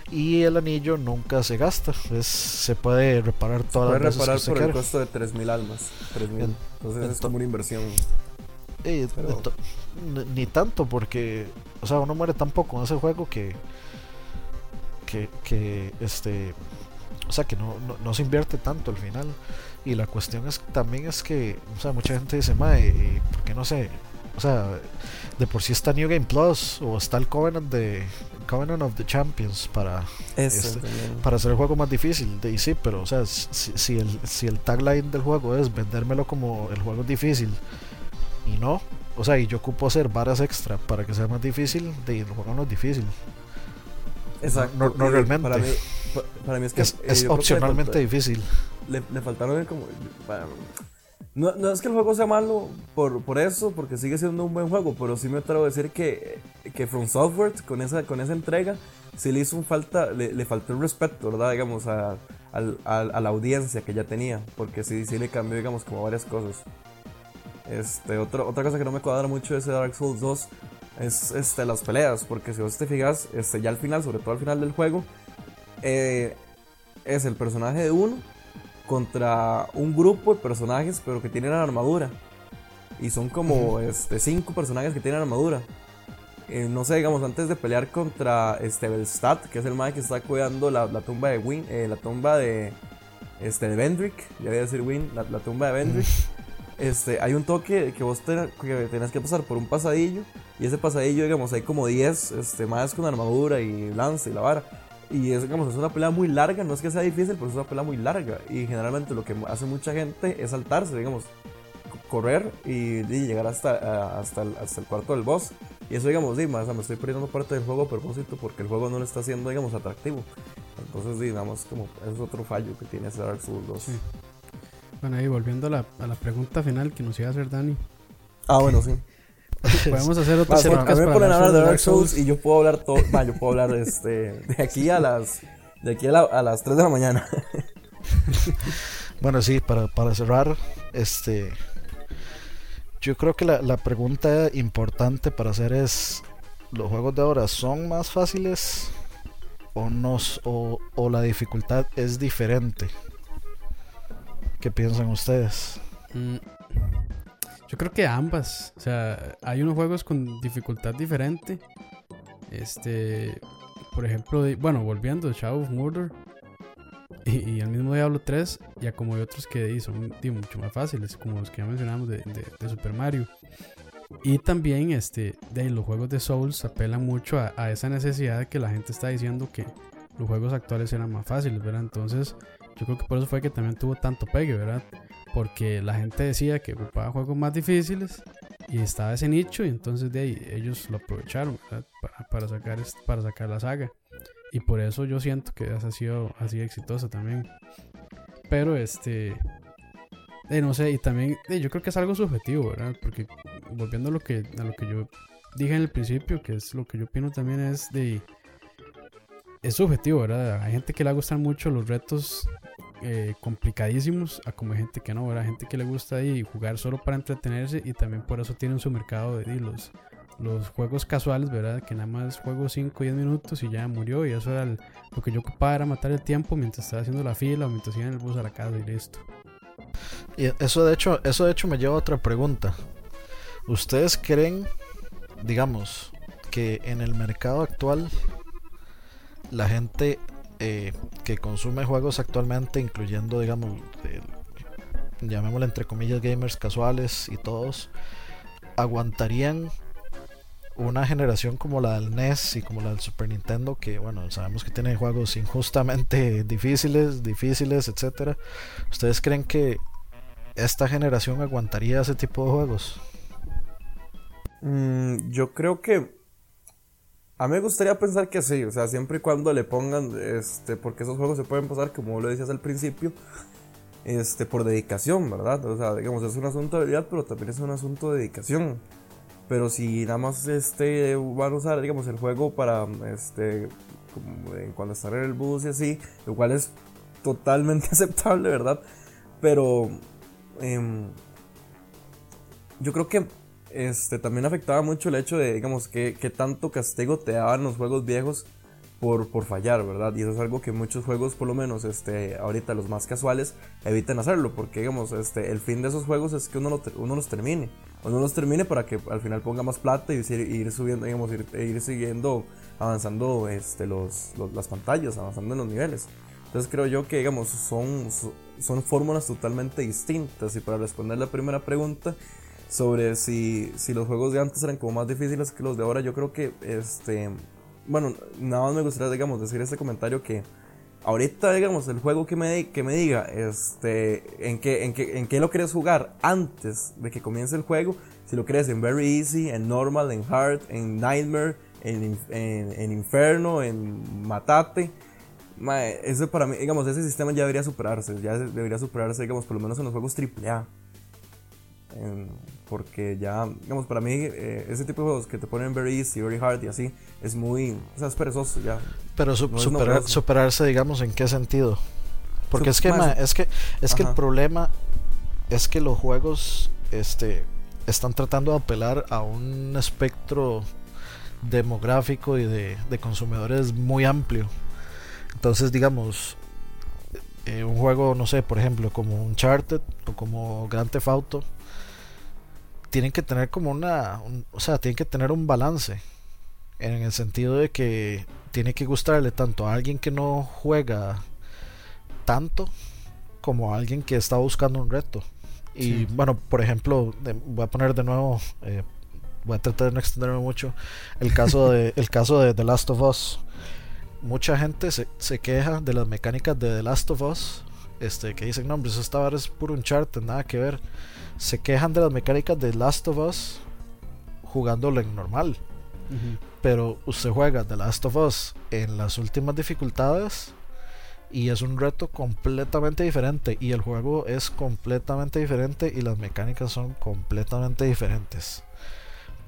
S1: Y el anillo nunca se gasta. Es, se puede reparar todas
S3: se puede
S1: las veces
S3: reparar
S1: que usted
S3: por
S1: quiera.
S3: el costo de 3000 almas. 3000. Entonces, Entonces es como una inversión.
S1: Eh,
S3: Pero-
S1: Ni tanto, porque, o sea, uno muere tan poco en ese juego que, que, que este, o sea, que no, no, no se invierte tanto al final. Y la cuestión es también es que, o sea, mucha gente dice, mae, ¿por qué no sé? O sea, de por sí está New Game Plus o está el Covenant de Covenant of the Champions para Este, para hacer el juego más difícil. De, y sí, pero o sea, si, si, el, si el tagline del juego es vendérmelo como el juego es difícil y no, o sea, y yo ocupo hacer varas extra para que sea más difícil, de, el juego no es difícil.
S3: Exacto.
S1: no- no realmente.
S3: Para mí, pa- para mí es que
S1: Es,
S3: eh,
S1: es
S3: creo que le
S1: opcionalmente
S3: falta-
S1: difícil.
S3: le, le faltaron como. no, no es que el juego sea malo por, por eso, porque sigue siendo un buen juego, pero sí me atrevo a decir que, que From Software con esa, con esa entrega sí le hizo un falta, le, le faltó el respeto, ¿verdad? Digamos, a, al- a, a la audiencia que ya tenía, porque sí, sí le cambió, digamos, como varias cosas. Este, otro, otra cosa que no me cuadra mucho de ese Dark Souls 2 es este, las peleas, porque si vos te fijas, este, ya al final, sobre todo al final del juego, eh, es el personaje de uno contra un grupo de personajes, pero que tienen armadura. Y son como este, cinco personajes que tienen armadura. Eh, no sé, digamos, antes de pelear contra este Belstadt, que es el mae que está cuidando la, la tumba de Win, eh, la tumba de este de Vendrick, ya voy a decir Win, la, la tumba de Vendrick. Este, hay un toque que vos te- que tenés que pasar por un pasadillo y ese pasadillo, digamos, hay como 10 este, más con armadura y lanza y la vara. Y es, digamos, es una pelea muy larga, no es que sea difícil, pero es una pelea muy larga. Y generalmente lo que hace mucha gente es saltarse, digamos, correr y, y llegar hasta, hasta, el, hasta el cuarto del boss. Y eso, digamos, sí, más, o sea, me estoy perdiendo parte del juego a propósito porque el juego no lo está haciendo, digamos, atractivo. Entonces, digamos, como es otro fallo que tiene ese Dark Souls 2.
S2: Sí. Bueno, ahí volviendo a la, a la pregunta final que nos iba a hacer Dani.
S3: Ah, bueno, sí. (laughs)
S2: Podemos hacer otro
S3: Más, a
S2: podcast
S3: mí me
S2: para
S3: ponen a hablar de Dark
S2: Souls.
S3: Souls y yo puedo hablar todo. Yo puedo hablar este, de aquí a las. De aquí a, la- a las 3 de la mañana. (laughs)
S1: Bueno, sí, para, para cerrar, este. Yo creo que la, la pregunta importante para hacer es: ¿los juegos de ahora son más fáciles o, no, s- o, o la dificultad es diferente? ¿Qué piensan ustedes?
S2: Mm, Yo creo que ambas. O sea, hay unos juegos con dificultad diferente. Este. por ejemplo, bueno, volviendo, Shadow of Murder y, el mismo Diablo 3, ya como hay otros que son mucho más fáciles, como los que ya mencionamos de, Super Mario. Y también este, de los juegos de Souls apelan mucho a, esa necesidad de que la gente está diciendo que los juegos actuales eran más fáciles, ¿verdad? Entonces, yo creo que por eso fue que también tuvo tanto pegue, ¿verdad? Porque la gente decía que ocupaba juegos más difíciles y estaba ese nicho y entonces de ahí ellos lo aprovecharon para, sacar, para sacar la saga. Y por eso yo siento que ha sido así exitosa también. Pero este... Eh, no sé, y también yo creo que es algo subjetivo, ¿verdad? Porque volviendo a lo que, a lo que yo dije en el principio, que es lo que yo opino también es de... Es subjetivo, ¿verdad? Hay gente que le gustan mucho los retos eh, complicadísimos a como hay gente que no, ¿verdad? Gente que le gusta ahí jugar solo para entretenerse y también por eso tienen su mercado de, los, los juegos casuales, ¿verdad? Que nada más juego 5 o 10 minutos y ya murió y eso era lo que yo ocupaba era matar el tiempo mientras estaba haciendo la fila o mientras iba en el bus a la casa y listo.
S1: Y eso de hecho, eso de hecho me lleva a otra pregunta. ¿Ustedes creen, digamos, que en el mercado actual la gente eh, que consume juegos actualmente, incluyendo, digamos, llamémosle entre comillas gamers casuales y todos, aguantarían una generación como la del NES y como la del Super Nintendo, que bueno, sabemos que tiene juegos injustamente (laughs) difíciles, difíciles, etcétera. ¿Ustedes creen que esta generación aguantaría ese tipo de juegos?
S3: Mm, yo creo que a mí me gustaría pensar que sí, o sea, siempre y cuando le pongan, este, porque esos juegos se pueden pasar, como lo decías al principio, este, por dedicación, ¿verdad? O sea, digamos, es un asunto de habilidad, pero también es un asunto de dedicación. Pero si nada más, este, van a usar, digamos, el juego para, este, cuando están en el bus y así, lo cual es totalmente (laughs) aceptable, ¿verdad? Pero, em, yo creo que este, también afectaba mucho el hecho de, digamos, que, tanto castigo te daban los juegos viejos por, por, fallar, ¿verdad? Y eso es algo que muchos juegos, por lo menos este, ahorita los más casuales, evitan hacerlo, porque digamos, este, el fin de esos juegos es que uno, uno los termine, uno los termine para que al final ponga más plata y ir, subiendo, digamos, ir, ir, siguiendo, avanzando este, los, las pantallas, avanzando en los niveles. Entonces creo yo que, digamos, son, son fórmulas totalmente distintas. Y para responder la primera pregunta, sobre si, si los juegos de antes eran como más difíciles que los de ahora. Yo creo que, este, bueno, nada más me gustaría, digamos, decir este comentario que ahorita, digamos, el juego que me, que me diga, este, en qué, en, qué, en qué lo quieres jugar antes de que comience el juego, si lo quieres en Very Easy, en Normal, en Hard, en Nightmare, en, en, Inferno, en Matate. eso para mí, digamos, ese sistema ya debería superarse, ya debería superarse, digamos, por lo menos en los juegos AAA porque ya, digamos, para mí eh, ese tipo de juegos que te ponen very easy, very hard y así, es muy, o sea, es perezoso ya.
S1: Pero superarse, digamos, ¿en qué sentido? Porque es que, es que, es que el problema es que los juegos este, están tratando de apelar a un espectro demográfico y de, consumidores muy amplio. Entonces, digamos, eh, un juego, no sé, por ejemplo, como Uncharted o como Grand Theft Auto, tienen que tener como una, o sea, tienen que tener un balance en el sentido de que tiene que gustarle tanto a alguien que no juega tanto como a alguien que está buscando un reto. Y bueno, por ejemplo, voy a poner de nuevo, eh, voy a tratar de no extenderme mucho, el caso de, (laughs) el caso de The Last of Us. Mucha gente se, se queja de las mecánicas de The Last of Us, este, que dicen, no, hombre, eso esta es puro un chart, nada que ver se quejan de las mecánicas de Last of Us jugándolo en normal. Pero usted juega The Last of Us en las últimas dificultades y es un reto completamente diferente y el juego es completamente diferente y las mecánicas son completamente diferentes.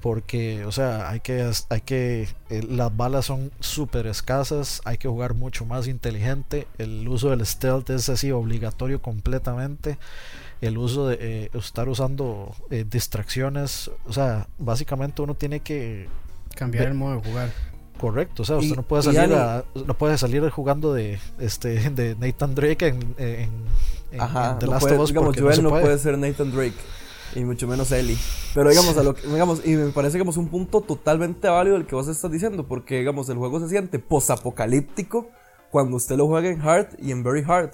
S1: Porque, o sea, hay que, hay que, eh, las balas son súper escasas, hay que jugar mucho más inteligente, el uso del stealth es así obligatorio completamente el uso de eh, estar usando eh, distracciones, o sea, básicamente uno tiene que
S2: cambiar el modo de jugar.
S1: Correcto, o sea, usted no puede salir no puede salir jugando de este (laughs) de Nathan Drake en, en,
S3: The Last of Us digamos, no, puede. ser Nathan Drake. y mucho menos Ellie. Pero digamos, a lo que, digamos, y me parece digamos, un punto totalmente válido el que vos estás diciendo, porque digamos, el juego se siente posapocalíptico cuando usted lo juega en hard y en very hard.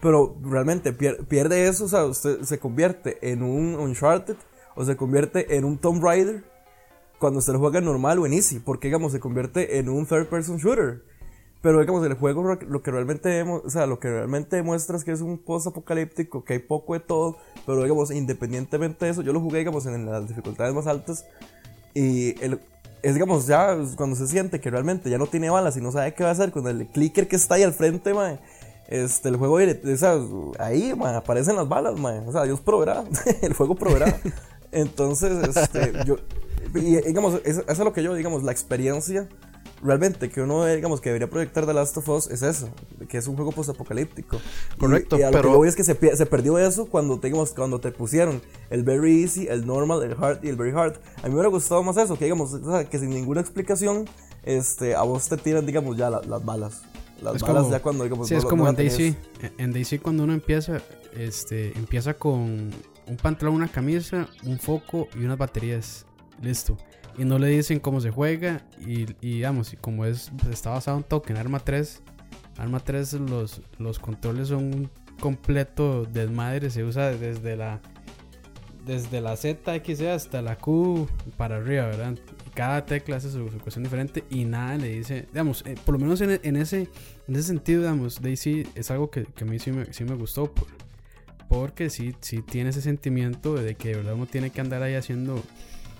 S3: Pero realmente pierde eso, o sea, usted se convierte en un Uncharted o se convierte en un Tomb Raider cuando usted lo juega normal o en easy, porque digamos, se convierte en un third person shooter. Pero digamos, el juego lo que realmente, o sea, lo que realmente demuestra es que es un post apocalíptico, que hay poco de todo, pero digamos, independientemente de eso, yo lo jugué, digamos, en las dificultades más altas y el, es, digamos, ya cuando se siente que realmente ya no tiene balas y no sabe qué va a hacer con el clicker que está ahí al frente, man, este, el juego, o ahí, man, aparecen las balas, man, o sea, Dios proveerá, (laughs) el juego proveerá. Entonces, este, (laughs) yo, y, digamos, eso es lo que yo, digamos, la experiencia realmente que uno digamos que debería proyectar The Last of Us es eso, que es un juego postapocalíptico.
S1: Correcto,
S3: y, pero lo que es que se, se, perdió eso cuando digamos cuando te pusieron el very easy, el normal, el hard y el very hard. A mí me hubiera gustado más eso, que digamos, que sin ninguna explicación este a vos te tiran digamos ya las balas. Las ya cuando digamos
S2: Sí, es como en DC, en DC cuando uno empieza este empieza con un pantalón, una camisa, un foco y unas baterías. Listo. Y no le dicen cómo se juega y, y digamos, como es, está basado en token Arma 3, Arma 3 los, los controles son un completo desmadre, se usa desde la desde la Z, X, hasta la Q para arriba, ¿verdad? Cada tecla hace su, cuestión diferente y nada le dice, digamos, eh, por lo menos en, en, ese, en ese sentido, digamos, Daisy es algo que, que a mí sí me, sí me gustó, porque sí, sí tiene ese sentimiento de que de verdad uno tiene que andar ahí haciendo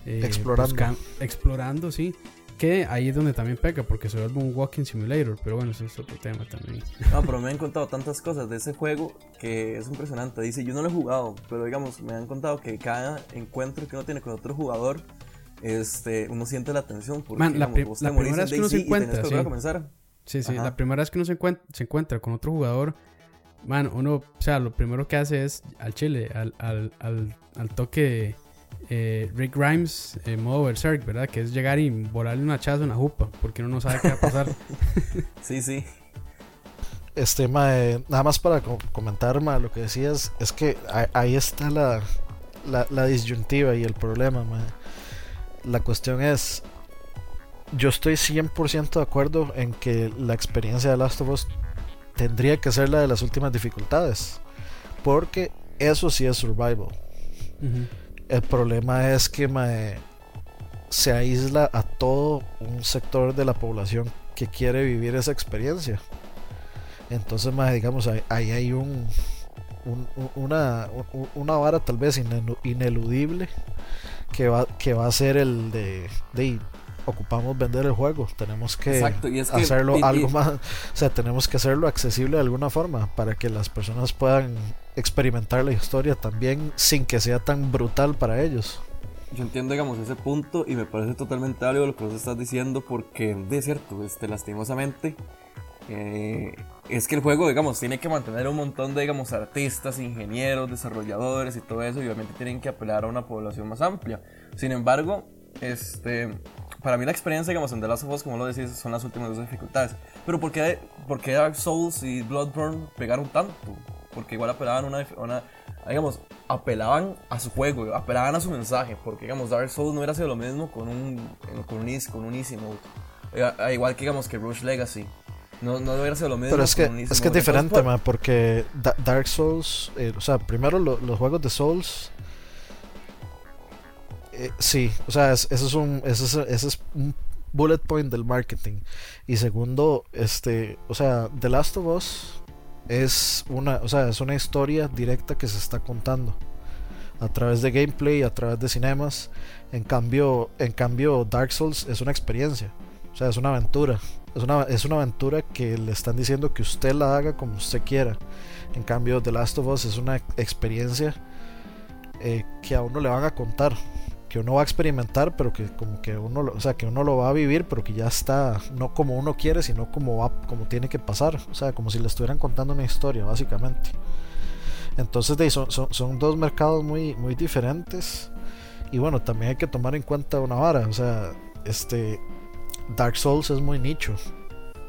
S1: eh, explorando.
S2: explorando, sí. Que ahí es donde también peca, porque se vuelve un walking simulator. Pero bueno, eso es otro tema también.
S3: No, pero me han contado tantas cosas de ese juego que es impresionante. Dice, yo no lo he jugado, pero digamos, me han contado que cada encuentro que uno tiene con otro jugador, este, uno siente la tensión. Porque,
S2: Man, la, primera vez que uno se encuentra. Sí. Sí, la primera vez que uno se encuentra, se encuentra con otro jugador, man, uno, o sea, lo primero que hace es al chile, al, al, al, al toque eh, Rick Grimes en modo Berserk, ¿verdad? Que es llegar y volarle una chaza a una jupa, porque uno no sabe qué va a pasar. (laughs)
S3: sí, sí.
S1: Este, nada más para comentar, lo que decías, es que ahí está la, la, disyuntiva y el problema, La cuestión es, yo estoy 100% de acuerdo en que la experiencia de Last of Us tendría que ser la de las últimas dificultades, porque eso sí es survival. El problema es que se aísla a todo un sector de la población que quiere vivir esa experiencia. Entonces, digamos, ahí, hay un, una, una vara tal vez ineludible que va, que va a ser el de, de ocupamos vender el juego, tenemos que, hacerlo algo más, o sea, tenemos que hacerlo accesible de alguna forma para que las personas puedan experimentar la historia también sin que sea tan brutal para ellos.
S3: Yo entiendo, digamos, ese punto y me parece totalmente algo lo que vos estás diciendo porque, de cierto, este, lastimosamente, eh, es que el juego, digamos, tiene que mantener un montón de, digamos, artistas, ingenieros, desarrolladores y todo eso y obviamente tienen que apelar a una población más amplia. Sin embargo, este, para mí la experiencia, digamos, en The Last of Us, como lo decís, son las últimas dos dificultades. Pero ¿por qué, por qué Dark Souls y Bloodborne pegaron tanto? Porque igual apelaban una, una, digamos, apelaban a su juego, apelaban a su mensaje, porque digamos Dark Souls no hubiera sido lo mismo con un con un easy, con un easy mode. Eh, igual que digamos que Rush Legacy. No, no hubiera sido lo mismo.
S1: Pero es que, es, que es diferente, man, porque Dark Souls, eh, o sea, primero los juegos de Souls eh, sí, o sea, ese es un ese es, un bullet point del marketing. Y segundo, este, o sea, The Last of Us es una, o sea, es una historia directa que se está contando a través de gameplay, a través de cinemas. En cambio, en cambio Dark Souls es una experiencia, o sea, es una aventura. Es una, es una aventura que le están diciendo que usted la haga como usted quiera. En cambio, The Last of Us es una experiencia eh, que a uno le van a contar que uno va a experimentar, pero que como que uno, o sea, que uno lo va a vivir, pero que ya está no como uno quiere, sino como va, como tiene que pasar, o sea, como si le estuvieran contando una historia, básicamente. Entonces, de, son, son, dos mercados muy, muy diferentes. Y bueno, también hay que tomar en cuenta una vara, o sea, este Dark Souls es muy nicho.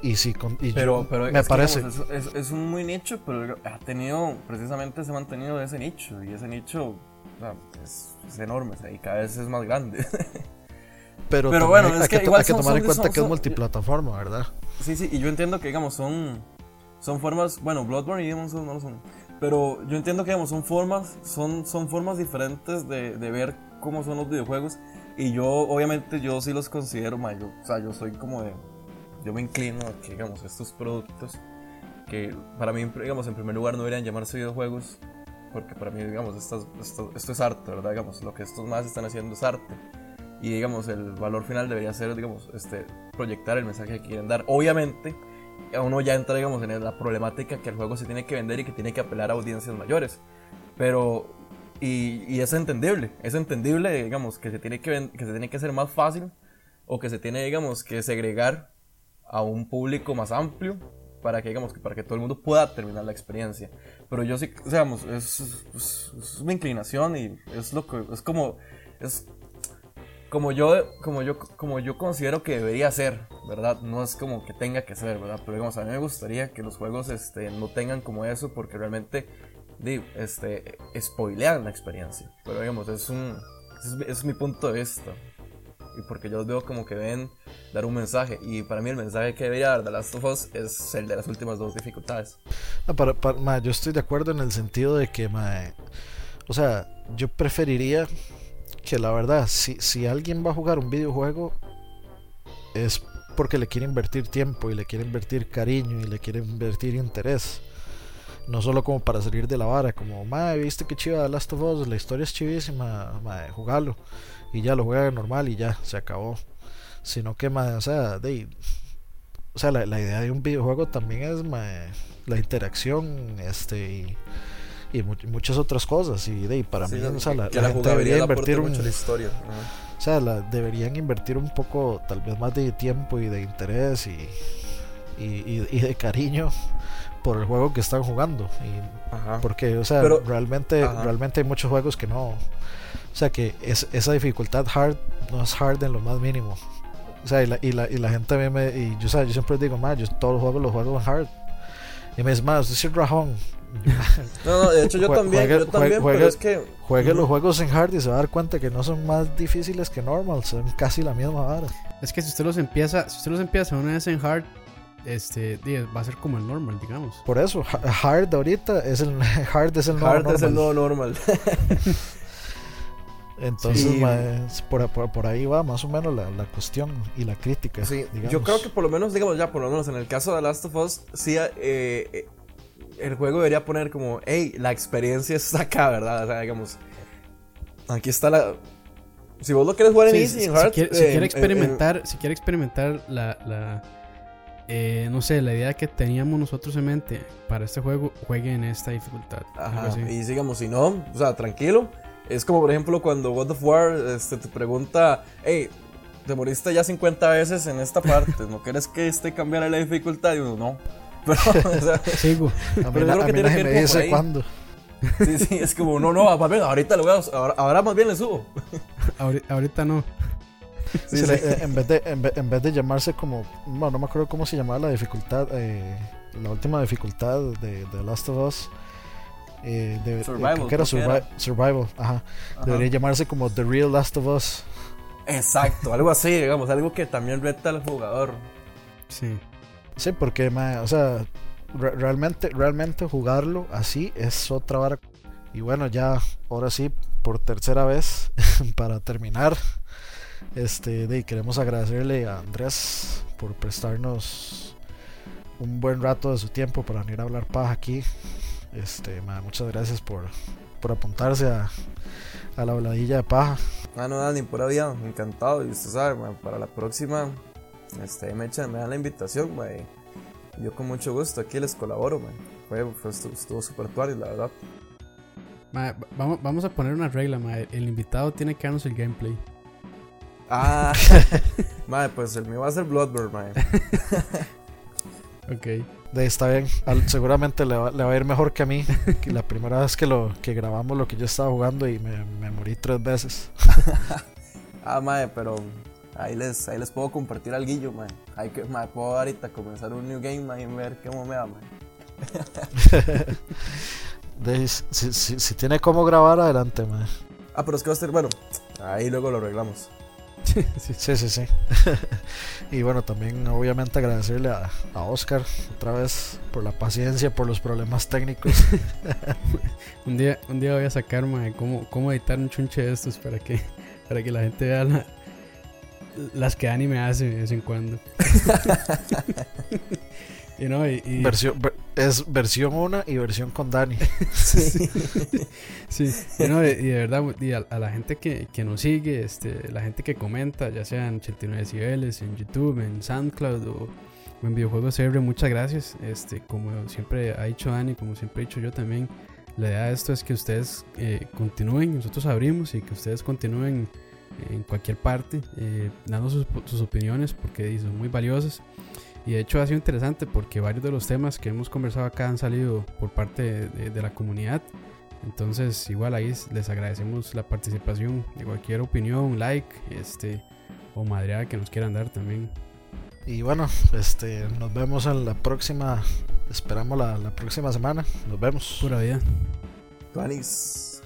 S1: Y sí, con,
S3: pero, pero me parece. es, es, un muy nicho, pero ha tenido, precisamente se ha mantenido ese nicho. Y ese nicho es, enorme, y cada vez es más grande. (laughs)
S1: Pero, bueno, es que, hay, que tomar en cuenta que es multiplataforma, ¿verdad?
S3: Sí, sí, y yo entiendo que, digamos, son, son formas, bueno, Bloodborne y Demon's Souls no lo son, pero yo entiendo que, digamos, son formas, son, son formas diferentes de, de ver cómo son los videojuegos, y yo, obviamente, yo sí los considero, mayor o sea, yo soy como de, yo me inclino a que, digamos, estos productos, que para mí, digamos, en primer lugar no deberían llamarse videojuegos, porque para mí, digamos, esto, esto, esto es arte, ¿verdad? Digamos, lo que estos más están haciendo es arte. Y digamos el valor final debería ser digamos este proyectar el mensaje que quieren dar. Obviamente uno ya entra digamos en la problemática que el juego se tiene que vender y que tiene que apelar a audiencias mayores. Pero y, y es entendible es entendible digamos que se tiene que que se tiene que hacer más fácil o que se tiene digamos que segregar a un público más amplio para que digamos para que todo el mundo pueda terminar la experiencia pero yo sí digamos es, es, es mi inclinación y es lo que es como es como yo, como yo, como yo considero que debería ser, ¿verdad? No es como que tenga que ser, ¿verdad? Pero digamos, a mí me gustaría que los juegos este, no tengan como eso porque realmente este, spoilean la experiencia. Pero digamos, es un, es, mi punto de vista. Y porque yo veo como que ven dar un mensaje. Y para mí el mensaje que debería dar The Last of Us es el de las últimas dos dificultades.
S1: para, yo estoy de acuerdo en el sentido de que, o sea, yo preferiría que la verdad, si, si alguien va a jugar un videojuego, es porque le quiere invertir tiempo y le quiere invertir cariño y le quiere invertir interés. No solo como para salir de la vara, como, madre, viste que chiva Last of Us, la historia es chivísima, madre, jugalo. Y ya lo juega normal y ya, se acabó. Sino que, madre, o sea, de, o sea la, la, idea de un videojuego también es la interacción este, y, y muchas otras cosas. Y de, para mí, o sea, la, gente debería invertir un,
S3: historia.
S1: O sea, la, deberían invertir un poco, tal vez más de tiempo y de interés y, y, y, de cariño por el juego que están jugando. Y, porque, o sea, realmente, realmente hay muchos juegos que no. O sea, que es, esa dificultad hard no es hard en lo más mínimo. O sea, y la, y la, y la gente me, y yo, o sea, yo siempre digo, más, yo todos los juegos los juego en hard. Y me dice, más, es rajón. (laughs)
S3: No, no, de hecho yo también, juegue, yo también, pero es que...
S1: Juegue los juegos en hard y se va a dar cuenta que no son más difíciles que normal, son casi la misma vara.
S2: Es que si usted los empieza, si usted los empieza una vez en hard, este va a ser como el normal, digamos.
S1: Por eso, hard ahorita es el (laughs) hard es el nuevo
S3: hard es el nuevo normal. (laughs)
S1: Entonces, por, por, ahí va más o menos la, la cuestión y la crítica.
S3: Sí, yo creo que por lo menos, digamos ya, por lo menos en el caso de Last of Us, sí, eh, eh el juego debería poner como, hey, la experiencia está acá, ¿verdad? O sea, digamos, aquí está la... Si vos lo quieres jugar en Easy, en Hard...
S2: Si quiere, experimentar, si quiere experimentar la... la eh, no sé, la idea que teníamos nosotros en mente para este juego, juegue en esta dificultad.
S3: Ajá, y digamos, si no, o sea, tranquilo. Es como, por ejemplo, cuando God of War este, te pregunta, hey, te moriste ya 50 veces en esta parte, ¿no quieres que este cambiara la dificultad? Y uno, no. (laughs) Pero, o sea,
S1: Sigo. A mí, a que tiene me dice cuándo.
S3: Sí, sí, es como, no, no, más bien, ahorita lo voy a, ahora, ahora más bien le subo.
S2: ahorita, no.
S1: Sí, sí. en, vez de, en, vez, en, vez, de llamarse como, bueno, no me acuerdo cómo se llamaba la dificultad, eh, la última dificultad de, de Last of Us. Eh, de,
S3: survival,
S1: que era, survival, survival ajá. ajá. Debería llamarse como The Real Last of Us.
S3: Exacto, algo así, digamos, algo que también reta al jugador.
S2: Sí.
S1: Sí, porque, o sea, realmente, realmente jugarlo así es otra vara. Y bueno, ya, ahora sí, por tercera vez, (laughs) para terminar, este, de, queremos agradecerle a Andrés por prestarnos un buen rato de su tiempo para venir a hablar paja aquí. Este, muchas gracias por, por apuntarse a, a la voladilla de paja.
S3: Ah, no, ni por vida, encantado. Y usted sabe, para la próxima este, me, echan, me dan la invitación, güey. Yo con mucho gusto aquí les colaboro, güey. Fue, estuvo súper tuario, la verdad.
S2: vamos, vamos a poner una regla, mae. El invitado tiene que darnos el gameplay.
S3: Ah, (laughs) madre, pues el mío va a ser Bloodborne, mae.
S2: ok.
S1: De, está bien, seguramente le va, le va, a ir mejor que a mí. Que la primera vez que lo que grabamos lo que yo estaba jugando y me, me morí tres veces. (laughs)
S3: ah, madre, pero Ahí les, ahí les puedo compartir al guillo, man. Ahí que, man, puedo ahorita comenzar un new game, man, y ver cómo me va, man. (laughs)
S1: De, si, si, si tiene cómo grabar, adelante, mae.
S3: Ah, pero es que va a ser, bueno, ahí luego lo arreglamos.
S1: Sí, sí, sí. y bueno, también obviamente agradecerle a, a, Oscar otra vez por la paciencia, por los problemas técnicos. (laughs)
S2: un día un día voy a sacar mae, cómo, cómo editar un chunche de estos para que, para que la gente vea la, las que anime hace de vez en cuando. (laughs) y no, y, y...
S1: Versión, es versión 1 y versión con Dani. (laughs)
S2: sí. sí. Y, no, y, de verdad, y a, a, la gente que, que, nos sigue, este, la gente que comenta, ya sea en 89 decibeles, en YouTube, en SoundCloud o, o en Videojuegos CR, muchas gracias. Este, como siempre ha dicho Dani, como siempre he dicho yo también, la idea de esto es que ustedes eh, continúen, nosotros abrimos y que ustedes continúen en cualquier parte, eh, dando sus, sus, opiniones porque son muy valiosas. Y de hecho ha sido interesante porque varios de los temas que hemos conversado acá han salido por parte de, de, de la comunidad. Entonces igual ahí les agradecemos la participación de cualquier opinión, like, este o madreada que nos quieran dar también.
S1: Y bueno, este nos vemos en la próxima, esperamos la, la próxima semana. Nos vemos.
S2: Pura vida.
S3: Tuanis.